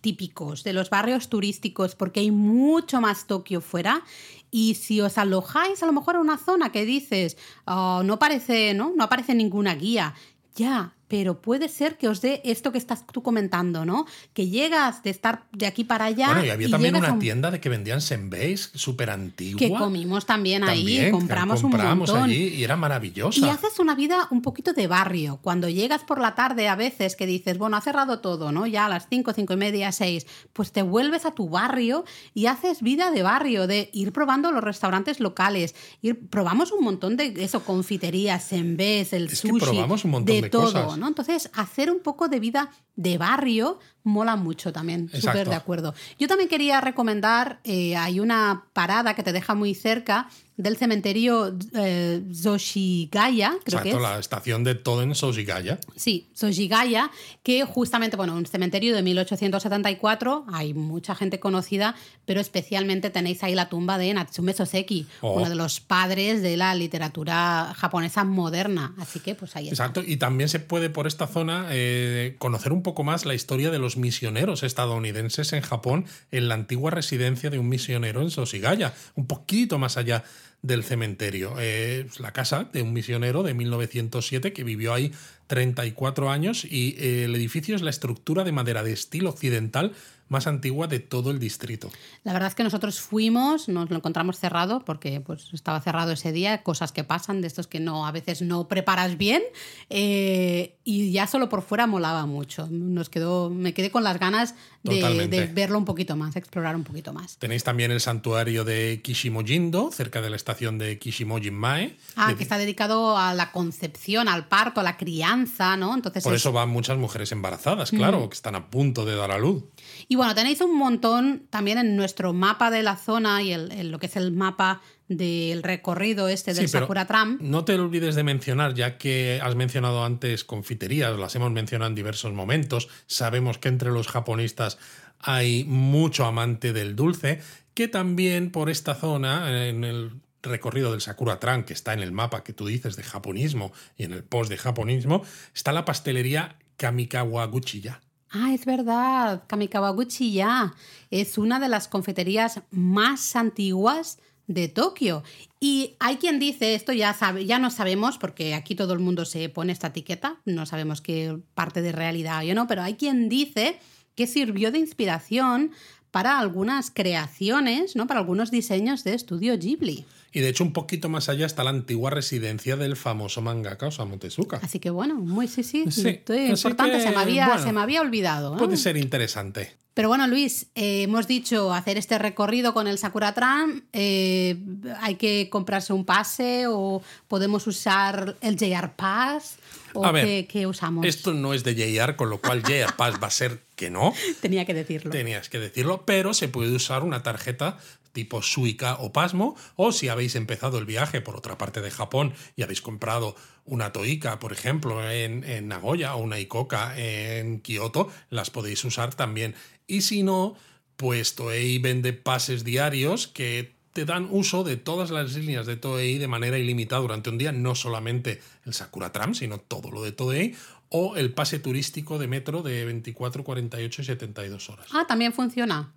típicos, de los barrios turísticos, porque hay mucho más Tokio fuera. Y si os alojáis a lo mejor en una zona que dices, "Oh, no parece, ¿no? No aparece ninguna guía. Ya, pero puede ser que os dé esto que estás tú comentando, ¿no? Que llegas de estar de aquí para allá. Bueno, y había también una un- tienda de que vendían senbeis súper antigua. que comimos también ahí, compramos, compramos un montón. allí y era maravillosa. Y haces una vida un poquito de barrio. Cuando llegas por la tarde a veces que dices, bueno, ha cerrado todo, ¿no? Ya a las 5, 5 y media, 6, pues te vuelves a tu barrio y haces vida de barrio, de ir probando los restaurantes locales. Ir, probamos un montón de eso, confiterías, en vez, el Es que sushi, probamos un montón de, de todo, cosas. ¿No? Entonces, hacer un poco de vida de barrio mola mucho también. Súper Exacto. de acuerdo. Yo también quería recomendar, eh, hay una parada que te deja muy cerca del cementerio eh, Zoshigaya, creo que Exacto, es. la estación de Toden Soshigaya. Sí, Zoshigaya, que justamente, bueno, un cementerio de 1874, hay mucha gente conocida, pero especialmente tenéis ahí la tumba de Natsume Soseki, Oh. uno de los padres de la literatura japonesa moderna. Así que, pues ahí está. Exacto, y también se puede por esta zona eh, conocer un poco más la historia de los misioneros estadounidenses en Japón en la antigua residencia de un misionero en Sosigaya, un poquito más allá del cementerio. Eh, la casa de un misionero de 1907 que vivió ahí 34 años y eh, el edificio es la estructura de madera de estilo occidental más antigua de todo el distrito. La verdad es que nosotros fuimos, nos lo encontramos cerrado porque pues, estaba cerrado ese día, cosas que pasan, de estos que no a veces no preparas bien eh, y ya solo por fuera molaba mucho. Nos quedó, me quedé con las ganas de, de, verlo un poquito más, explorar un poquito más. Tenéis también el santuario de Kishimojindo, cerca de la estación de Kishimojinmae. Ah, que está dedicado a la concepción, al parto, a la crianza, ¿no? Entonces por eso van muchas mujeres embarazadas, claro, que están a punto de dar a luz. Y bueno, tenéis un montón también en nuestro mapa de la zona y el, lo que es el mapa del recorrido este del Sakura Tram. No te olvides de mencionar, ya que has mencionado antes confiterías, las hemos mencionado en diversos momentos. Sabemos que entre los japonistas hay mucho amante del dulce, que también por esta zona, en el recorrido del Sakura Tram, que está en el mapa que tú dices de japonismo y en el post de japonismo, está la pastelería Kamikawaguchiya Ah, es verdad, Kamikawaguchi ya es una de las confiterías más antiguas de Tokio. Y hay quien dice, esto ya, ya no sabemos, porque aquí todo el mundo se pone esta etiqueta, no sabemos qué parte de realidad o no, pero hay quien dice que sirvió de inspiración para algunas creaciones, ¿no? para algunos diseños de estudio Ghibli. Y de hecho, un poquito más allá está la antigua residencia del famoso mangaka Osamu Tezuka. Así que bueno, muy sí, sí, importante, se, me había, se me había olvidado. Puede ser interesante. Pero bueno, Luis, eh, hemos dicho hacer este recorrido con el Sakura Tram. Eh, ¿Hay que comprarse un pase o podemos usar el JR Pass? ¿O a ver, qué, usamos? Esto no es de JR, con lo cual JR Pass va a ser que no. Tenía que decirlo. Tenías que decirlo, pero se puede usar una tarjeta tipo Suica o Pasmo, o si habéis empezado el viaje por otra parte de Japón y habéis comprado una Toika, por ejemplo, en, en Nagoya o una Ikoka en Kioto, las podéis usar también. Y si no, pues Toei vende pases diarios que te dan uso de todas las líneas de Toei de manera ilimitada durante un día, no solamente el Sakura Tram, sino todo lo de Toei, o el pase turístico de metro de 24, 48 y 72 horas. Ah, también funciona.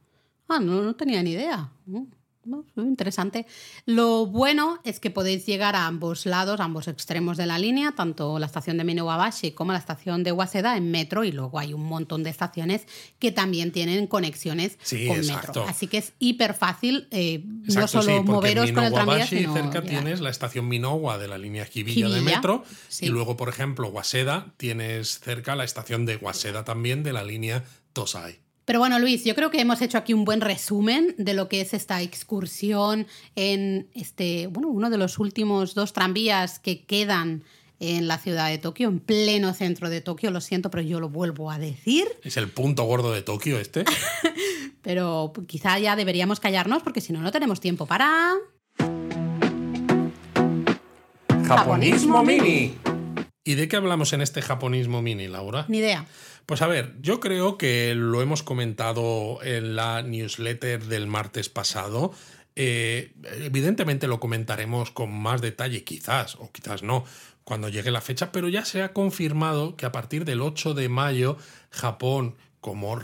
Ah, no, no tenía ni idea. Mm, interesante. Lo bueno es que podéis llegar a ambos lados, a ambos extremos de la línea, tanto la estación de Minewabashi como la estación de Waseda en metro, y luego hay un montón de estaciones que también tienen conexiones con metro. Así que es hiper fácil eh, no solo moveros con el tranvía, sino cerca tienes la estación Minowa de la línea Kibilla, de metro, y luego, por ejemplo, Waseda tienes cerca la estación de Waseda también de la línea Tosai. Pero bueno, Luis, yo creo que hemos hecho aquí un buen resumen de lo que es esta excursión en este, bueno, uno de los últimos dos tranvías que quedan en la ciudad de Tokio, en pleno centro de Tokio. Lo siento, pero yo lo vuelvo a decir. Es el punto gordo de Tokio este. pero quizá ya deberíamos callarnos porque si no, no tenemos tiempo para... Japonismo Mini. ¿Y de qué hablamos en este japonismo mini, Laura? Ni idea. Pues a ver, yo creo que lo hemos comentado en la newsletter del martes pasado. Eh, evidentemente lo comentaremos con más detalle, quizás, o quizás no, cuando llegue la fecha, pero ya se ha confirmado que a partir del 8 de mayo Japón como,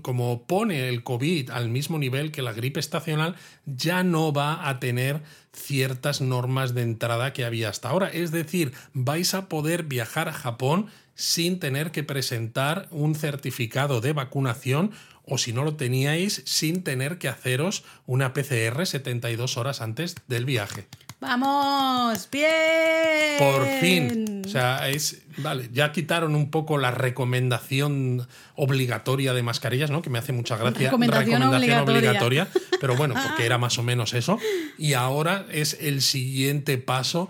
como, pone el COVID al mismo nivel que la gripe estacional, ya no va a tener ciertas normas de entrada que había hasta ahora. Es decir, vais a poder viajar a Japón sin tener que presentar un certificado de vacunación o si no lo teníais, sin tener que haceros una PCR 72 horas antes del viaje. ¡Vamos! ¡Bien! Por fin. O sea, es. Vale, ya quitaron un poco la recomendación obligatoria de mascarillas, ¿no? Que me hace mucha gracia. Recomendación, obligatoria. Pero bueno, porque era más o menos eso. Y ahora es el siguiente paso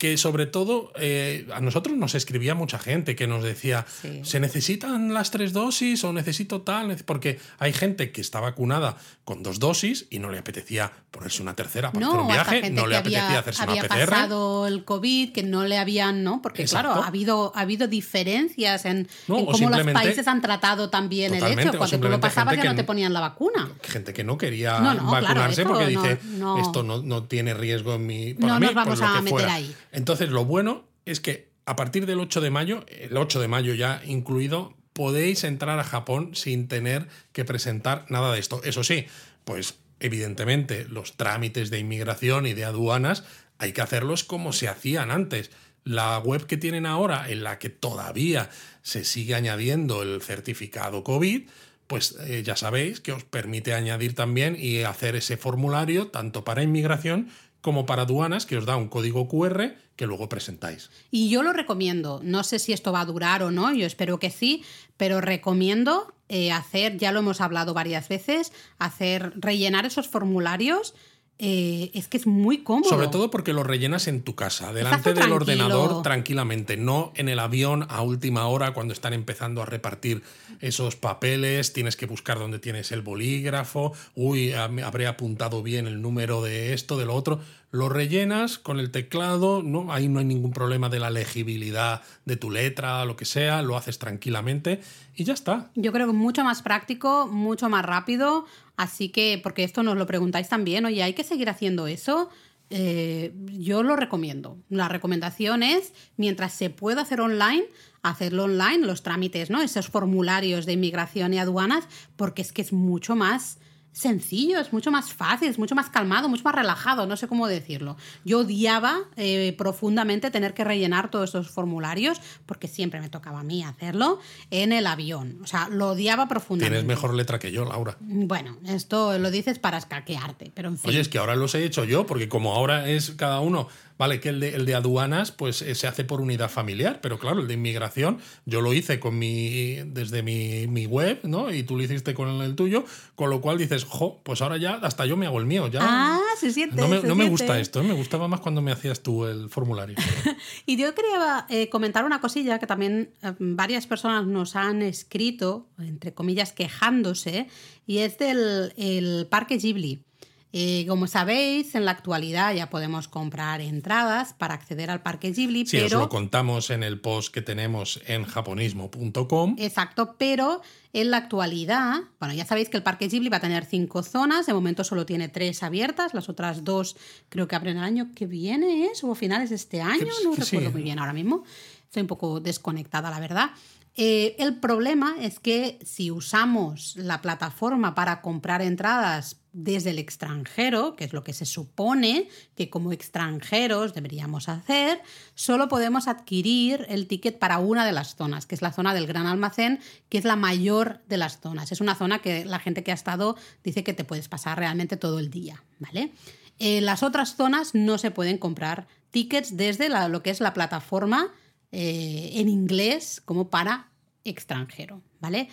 que sobre todo eh, a nosotros nos escribía mucha gente que nos decía, ¿se necesitan las tres dosis o necesito tal? Porque hay gente que está vacunada con dos dosis y no le apetecía ponerse una tercera para hacer un viaje, no le apetecía hacerse había una PCR. pasado el COVID, que no le habían, ¿no? Porque claro, ha habido, ha habido diferencias en, cómo los países han tratado también el hecho. Cuando tú lo pasabas ya no te ponían la vacuna. Gente que no quería vacunarse porque dice, esto no, tiene riesgo en mi... no nos vamos a meter ahí. Entonces, lo bueno es que a partir del 8 de mayo, el 8 de mayo ya incluido, podéis entrar a Japón sin tener que presentar nada de esto. Eso sí, pues evidentemente, los trámites de inmigración y de aduanas hay que hacerlos como se hacían antes. La web que tienen ahora, en la que todavía se sigue añadiendo el certificado COVID, pues eh, ya sabéis que os permite añadir también y hacer ese formulario tanto para inmigración como para aduanas, que os da un código QR que luego presentáis. Y yo lo recomiendo. No sé si esto va a durar o no, yo espero que sí, pero recomiendo eh, hacer, ya lo hemos hablado varias veces, hacer, rellenar esos formularios eh, es que es muy cómodo. Sobre todo porque lo rellenas en tu casa, delante del ordenador tranquilamente, no en el avión a última hora cuando están empezando a repartir esos papeles, tienes que buscar dónde tienes el bolígrafo, uy, habré apuntado bien el número de esto, de lo otro lo rellenas con el teclado, ¿no? ahí no hay ningún problema de la legibilidad de tu letra, lo que sea, lo haces tranquilamente y ya está. Yo creo que mucho más práctico, mucho más rápido, así que, porque esto nos lo preguntáis también, oye, ¿hay que seguir haciendo eso? Eh, yo lo recomiendo. La recomendación es, mientras se pueda hacer online, hacerlo online, los trámites, ¿no? Esos formularios de inmigración y aduanas, porque es que es mucho más sencillo, es mucho más fácil, es mucho más calmado, mucho más relajado, no sé cómo decirlo. Yo odiaba eh, profundamente tener que rellenar todos esos formularios, porque siempre me tocaba a mí hacerlo en el avión. O sea, lo odiaba profundamente. Tienes mejor letra que yo, Laura. Bueno, esto lo dices para escaquearte, pero en fin. Oye, es que ahora los he hecho yo, porque como ahora es cada uno Vale, que el de, el de aduanas pues eh, se hace por unidad familiar, pero claro, el de inmigración yo lo hice con mi, desde mi, web, ¿no? Y tú lo hiciste con el, tuyo, con lo cual dices, jo, pues ahora ya hasta yo me hago el mío. Ya, ah, se siente. No me, no me gusta esto, ¿eh? me gustaba más cuando me hacías tú el formulario. y yo quería eh, comentar una cosilla que también varias personas nos han escrito, entre comillas, quejándose, y es del el Parque Ghibli. Eh, como sabéis, en la actualidad ya podemos comprar entradas para acceder al Parque Ghibli. Sí, pero... os lo contamos en el post que tenemos en japonismo.com. Exacto, pero en la actualidad, bueno, ya sabéis que el Parque Ghibli va a tener cinco zonas, de momento solo tiene tres abiertas, las otras dos creo que abren el año que viene, ¿es? O finales de este año, no recuerdo muy bien ahora mismo. Estoy un poco desconectada, la verdad. Eh, el problema es que si usamos la plataforma para comprar entradas desde el extranjero, que es lo que se supone que como extranjeros deberíamos hacer, solo podemos adquirir el ticket para una de las zonas, que es la zona del gran almacén, que es la mayor de las zonas. Es una zona que la gente que ha estado dice que te puedes pasar realmente todo el día, ¿vale? En las otras zonas no se pueden comprar tickets desde lo que es la plataforma eh, en inglés como para extranjero, ¿vale?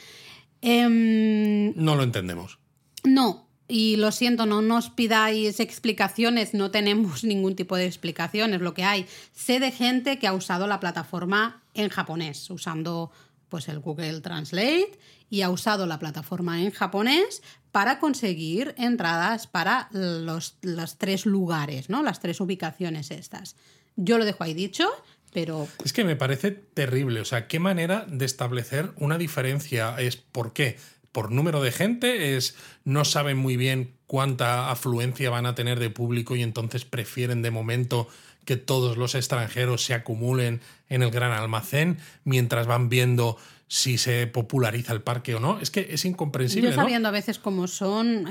Em, no lo entendemos. No, y lo siento, no nos pidáis explicaciones, no tenemos ningún tipo de explicaciones. Lo que hay, sé de gente que ha usado la plataforma en japonés, usando pues el Google Translate y ha usado la plataforma en japonés para conseguir entradas para los, los tres lugares, ¿no? Las tres ubicaciones estas. Yo lo dejo ahí dicho. Pero... Es que me parece terrible. O sea, ¿qué manera de establecer una diferencia es por qué? Por número de gente, es no saben muy bien cuánta afluencia van a tener de público y entonces prefieren de momento que todos los extranjeros se acumulen en el gran almacén mientras van viendo si se populariza el parque o no. Es que es incomprensible. Yo sabiendo a veces cómo son,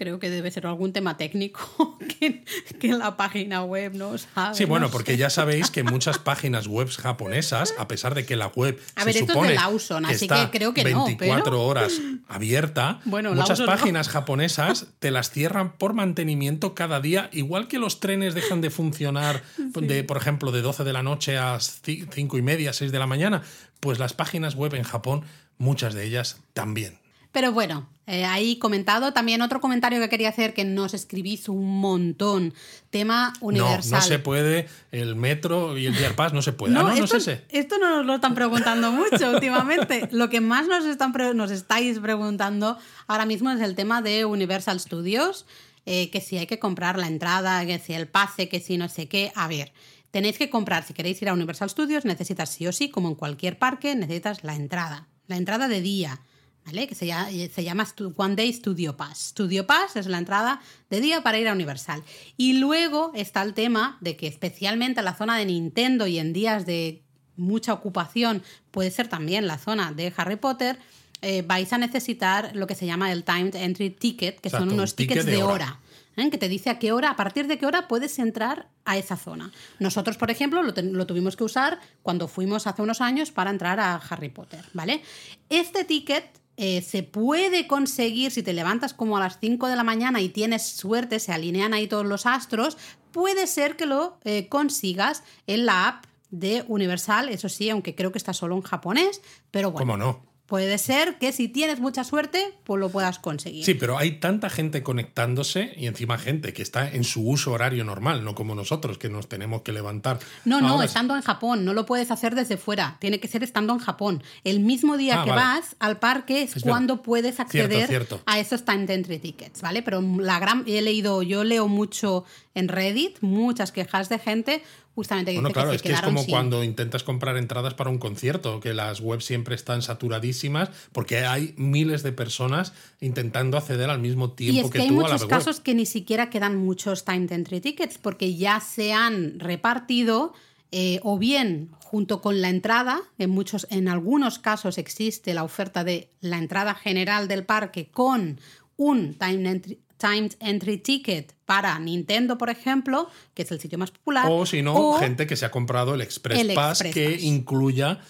creo que debe ser algún tema técnico que, que la página web no sabe. Sí, bueno, porque ya sabéis que muchas páginas web japonesas, a pesar de que la web a ver, esto supone es de Lawson, así que creo que 24 horas abierta, bueno, muchas páginas japonesas te las cierran por mantenimiento cada día, igual que los trenes dejan de funcionar, de, por ejemplo, de 12 de la noche a 5 y media, 6 de la mañana, pues las páginas web en Japón, muchas de ellas también. Pero bueno, eh, ahí comentado. También otro comentario que quería hacer, que nos escribís un montón. Tema universal. No, no se puede. El metro y el Gear Pass no se puede. No, ah, no, esto, es ese. Esto no nos lo están preguntando mucho últimamente. Lo que más nos, están nos estáis preguntando ahora mismo es el tema de Universal Studios. Eh, que si hay que comprar la entrada, que si el pase, que si no sé qué. A ver, tenéis que comprar, si queréis ir a Universal Studios, necesitas sí o sí, como en cualquier parque, necesitas la entrada. La entrada de día que se llama, se llama One Day Studio Pass. Studio Pass es la entrada de día para ir a Universal. Y luego está el tema de que especialmente en la zona de Nintendo y en días de mucha ocupación puede ser también la zona de Harry Potter, eh, vais a necesitar lo que se llama el Timed Entry Ticket, que Exacto, son un unos ticket tickets de de hora. hora. ¿eh? que te dice a qué hora, a partir de qué hora puedes entrar a esa zona. Nosotros, por ejemplo, lo, lo tuvimos que usar cuando fuimos hace unos años para entrar a Harry Potter, ¿vale? Este ticket eh, se puede conseguir si te levantas como a las 5 de la mañana y tienes suerte, se alinean ahí todos los astros, puede ser que lo eh, consigas en la app de Universal, eso sí, aunque creo que está solo en japonés, pero bueno. ¿Cómo no? Puede ser que si tienes mucha suerte, pues lo puedas conseguir. Sí, pero hay tanta gente conectándose y encima gente que está en su uso horario normal, no como nosotros que nos tenemos que levantar. No, no, estando en Japón, no lo puedes hacer desde fuera, tiene que ser estando en Japón. El mismo día Ah, que vale. vas al parque es, Es verdad. cuando puedes acceder cierto. a esos time entry tickets, ¿vale? Pero la gran he leído, yo leo mucho en Reddit, muchas quejas de gente justamente que Bueno, dice claro, que es se que es como sin. cuando intentas comprar entradas para un concierto, que las webs siempre están saturadísimas porque hay miles de personas intentando acceder al mismo Y tiempo es que, que hay tú a la muchos web. casos que ni siquiera quedan muchos time entry tickets porque ya se han repartido eh, o bien junto con la entrada, en, muchos, en algunos casos existe la oferta de la entrada general del parque con un time entry, timed entry ticket para Nintendo, por ejemplo, que es el sitio más popular. O si no, gente que se ha comprado el Express el Pass Express que Pass. incluya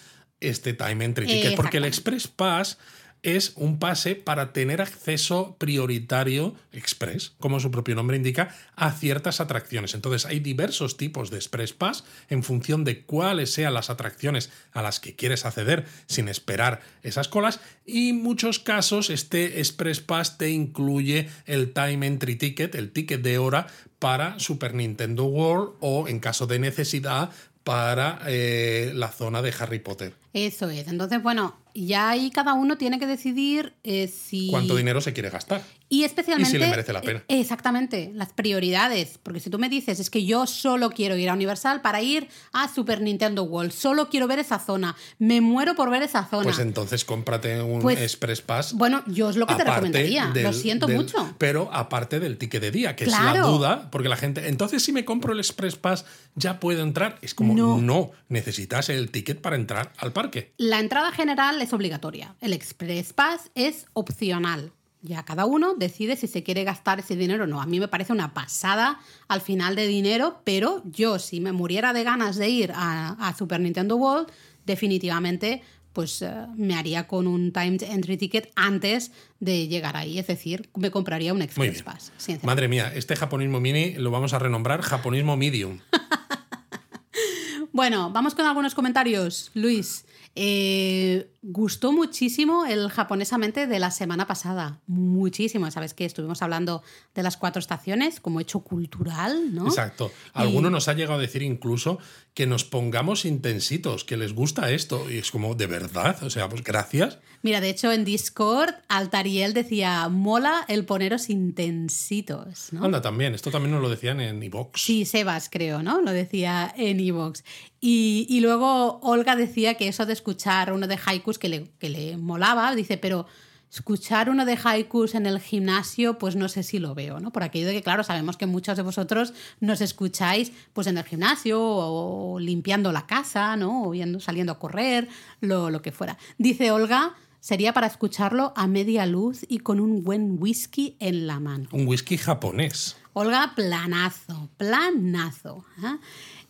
este Time Entry Ticket. Porque el. Express Pass es un pase para tener acceso prioritario, express, como su propio nombre indica, a ciertas atracciones. Entonces hay diversos tipos de Express Pass en función de cuáles sean las atracciones a las que quieres acceder sin esperar esas colas. Y en muchos casos este Express Pass te incluye el Time Entry Ticket, el ticket de hora para Super Nintendo World o en caso de necesidad para eh, la zona de Harry Potter. Eso es. Entonces, bueno, ya ahí cada uno tiene que decidir eh, si... ¿Cuánto dinero se quiere gastar? Y especialmente. Y si le merece la pena. Exactamente, las prioridades. Porque si tú me dices, es que yo solo quiero ir a Universal para ir a Super Nintendo World, solo quiero ver esa zona, me muero por ver esa zona. Pues entonces cómprate un Pues, Express Pass. bueno, yo es lo que te recomendaría. lo siento del- mucho. Pero aparte del ticket de día, que es la duda, porque la gente, entonces si me compro el Express Pass, ¿ya puedo entrar? Es como, No. no, necesitas el ticket para entrar al parque. La entrada general es obligatoria. El Express Pass es opcional. Ya cada uno decide si se quiere gastar ese dinero o no. A mí me parece una pasada al final de dinero, pero yo si me muriera de ganas de ir a, a Super Nintendo World, definitivamente pues eh, me haría con un timed entry ticket antes de llegar ahí. Es decir, me compraría un Muy Express. Pass. Madre mía, este japonismo mini lo vamos a renombrar japonismo medium. Bueno, vamos con algunos comentarios. Luis, eh, gustó muchísimo el japonesamente de la semana pasada. Muchísimo. Sabes que estuvimos hablando de las cuatro estaciones como hecho cultural, ¿no? Exacto. Alguno nos ha llegado a decir incluso que nos pongamos intensitos, que les gusta esto. Y es como, ¿de verdad? O sea, pues gracias. Mira, de hecho en Discord Altariel decía, mola el poneros intensitos, ¿no? Anda, también. Esto también nos lo decían en iVox. Sí, Sebas, creo, ¿no? Lo decía en Evox. Y, y luego Olga decía que eso de escuchar uno de haikus que le, que le molaba, dice, pero escuchar uno de haikus en el gimnasio, pues no sé si lo veo, ¿no? Por aquello de que, claro, sabemos que muchos de vosotros nos escucháis pues en el gimnasio o, limpiando la casa, ¿no? O viendo, saliendo a correr, lo, lo que fuera. Dice Olga, sería para escucharlo a media luz y con un buen whisky en la mano. Un whisky japonés. Olga, planazo, planazo. ¿ah?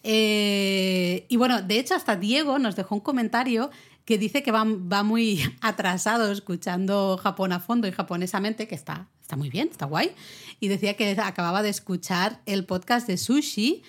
Eh, y bueno, de hecho, hasta Diego nos dejó un comentario que dice que va, va muy atrasado escuchando Japón a fondo y japonesamente, que está, está muy bien, está guay. Y decía que acababa de escuchar el podcast de sushi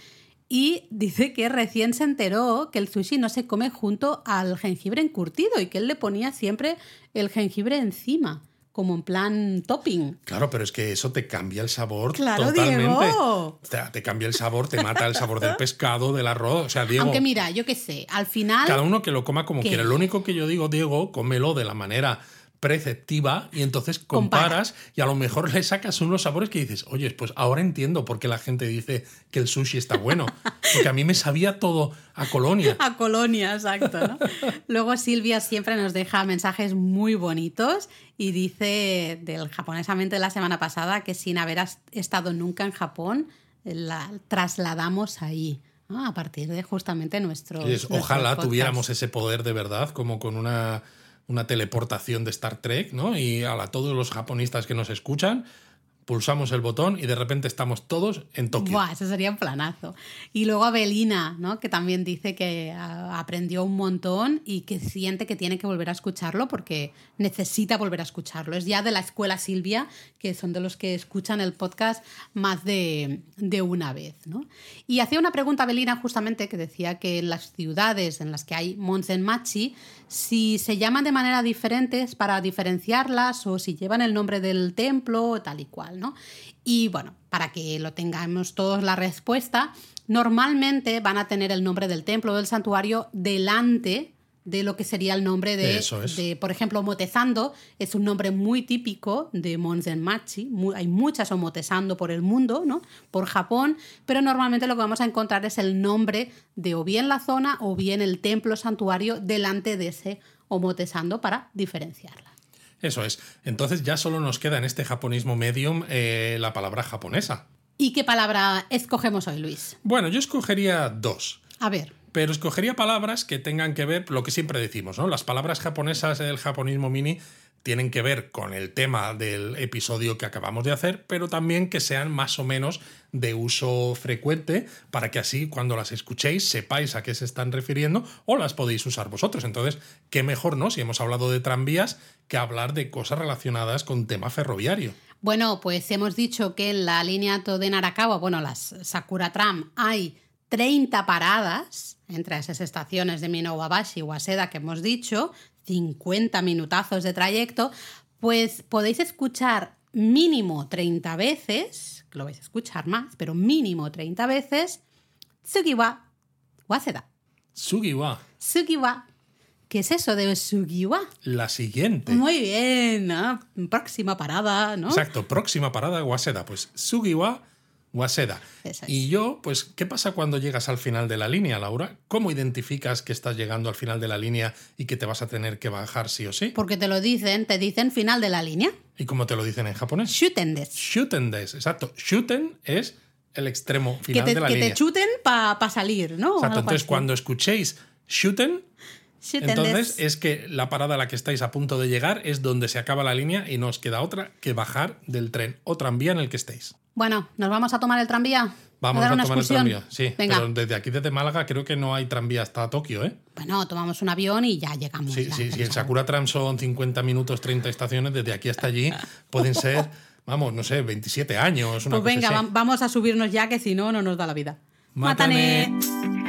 y dice que recién se enteró que el sushi no se come junto al jengibre encurtido y que él le ponía siempre el jengibre encima, como en plan topping. Claro, pero es que eso te cambia el sabor Claro, totalmente. Diego. O sea, te cambia el sabor, te mata el sabor del pescado, del arroz. O sea, Diego, Aunque mira, yo qué sé, al final... cada uno que lo coma como ¿Qué? quiera. Lo único que yo digo, Diego, cómelo de la manera preceptiva y entonces Compara. comparas y a lo mejor le sacas unos sabores que dices, oye, pues ahora entiendo por qué la gente dice que el sushi está bueno. Porque a mí me sabía todo a colonia. A Colonia, exacto. ¿no? Luego Silvia siempre nos deja mensajes muy bonitos y dice del japonesamente de la semana pasada que sin haber estado nunca en Japón, la trasladamos ahí. ¿no? A partir de justamente nuestros Ojalá tuviéramos ese poder de verdad, como con una, una teleportación de Star Trek, ¿no? Y a todos los japonistas que nos escuchan, pulsamos el botón y de repente estamos todos en Tokio. Buah, eso sería un planazo. Y luego Abelina, ¿no? que también dice que aprendió un montón y que siente que tiene que volver a escucharlo porque necesita volver a escucharlo. Es ya de la escuela Silvia, que son de los que escuchan el podcast más de, de una vez. ¿no? Y hacía una pregunta Abelina justamente que decía que en las ciudades en las que hay Monsen Machi, si se llaman de manera diferente para diferenciarlas o si llevan el nombre del templo, tal y cual. ¿No? Y bueno, para que lo tengamos todos la respuesta, normalmente van a tener el nombre del templo o del santuario delante de lo que sería el nombre de, de, por ejemplo, Omotezando es un nombre muy típico de Monzen Machi. hay muchas Omotezando por el mundo, ¿no? Por Japón, pero normalmente lo que vamos a encontrar es el nombre de o bien la zona o bien el templo santuario delante de ese Omotezando para diferenciarla. Eso es. Entonces ya solo nos queda en este japonismo medium eh, la palabra japonesa. ¿Y qué palabra escogemos hoy, Luis? Bueno, yo escogería dos. A ver. Pero escogería palabras que tengan que ver, lo que siempre decimos, ¿no? Las palabras japonesas del japonismo mini tienen que ver con el tema del episodio que acabamos de hacer, pero también que sean más o menos de uso frecuente para que así cuando las escuchéis sepáis a qué se están refiriendo o las podéis usar vosotros. Entonces, qué mejor, ¿no? Si hemos hablado de tranvías, que hablar de cosas relacionadas con tema ferroviario. Bueno, pues hemos dicho que en la línea de Narakawa, bueno, las Sakura Tram, hay 30 paradas entre esas estaciones de Minowabashi y Waseda que hemos dicho, 50 minutazos de trayecto, pues podéis escuchar mínimo 30 veces, lo vais a escuchar más, pero mínimo 30 veces, Sugiwa Waseda. Sugiwa. Sugiwa. ¿Qué es eso de Sugiwa? La siguiente. Muy bien, próxima parada, ¿no? Exacto, próxima parada Waseda. Pues Sugiwa Waseda. Y yo, pues, ¿qué pasa cuando llegas al final de la línea, Laura? ¿Cómo identificas que estás llegando al final de la línea y que te vas a tener que bajar sí o sí? Porque te lo dicen, te dicen final de la línea. ¿Y cómo te lo dicen en japonés? Shuten des. Shuten des, exacto. Shuten es el extremo final de la línea. Que te chuten para salir, ¿no? Exacto. Entonces, cuando escuchéis shuten, entonces es que la parada a la que estáis a punto de llegar es donde se acaba la línea y no os queda otra que bajar del tren o tranvía en el que estéis. Bueno, ¿nos vamos a tomar el tranvía? Vamos a, tomar el tranvía, sí. Pero desde aquí, desde Málaga, creo que no hay tranvía hasta Tokio, ¿eh? Bueno, tomamos un avión y ya llegamos. Sí, sí, sí. El Sakura Tram son 50 minutos, 30 estaciones, desde aquí hasta allí pueden ser, vamos, no sé, 27 años. pues venga, vamos a subirnos ya, que si no, no nos da la vida. ¡Mátane!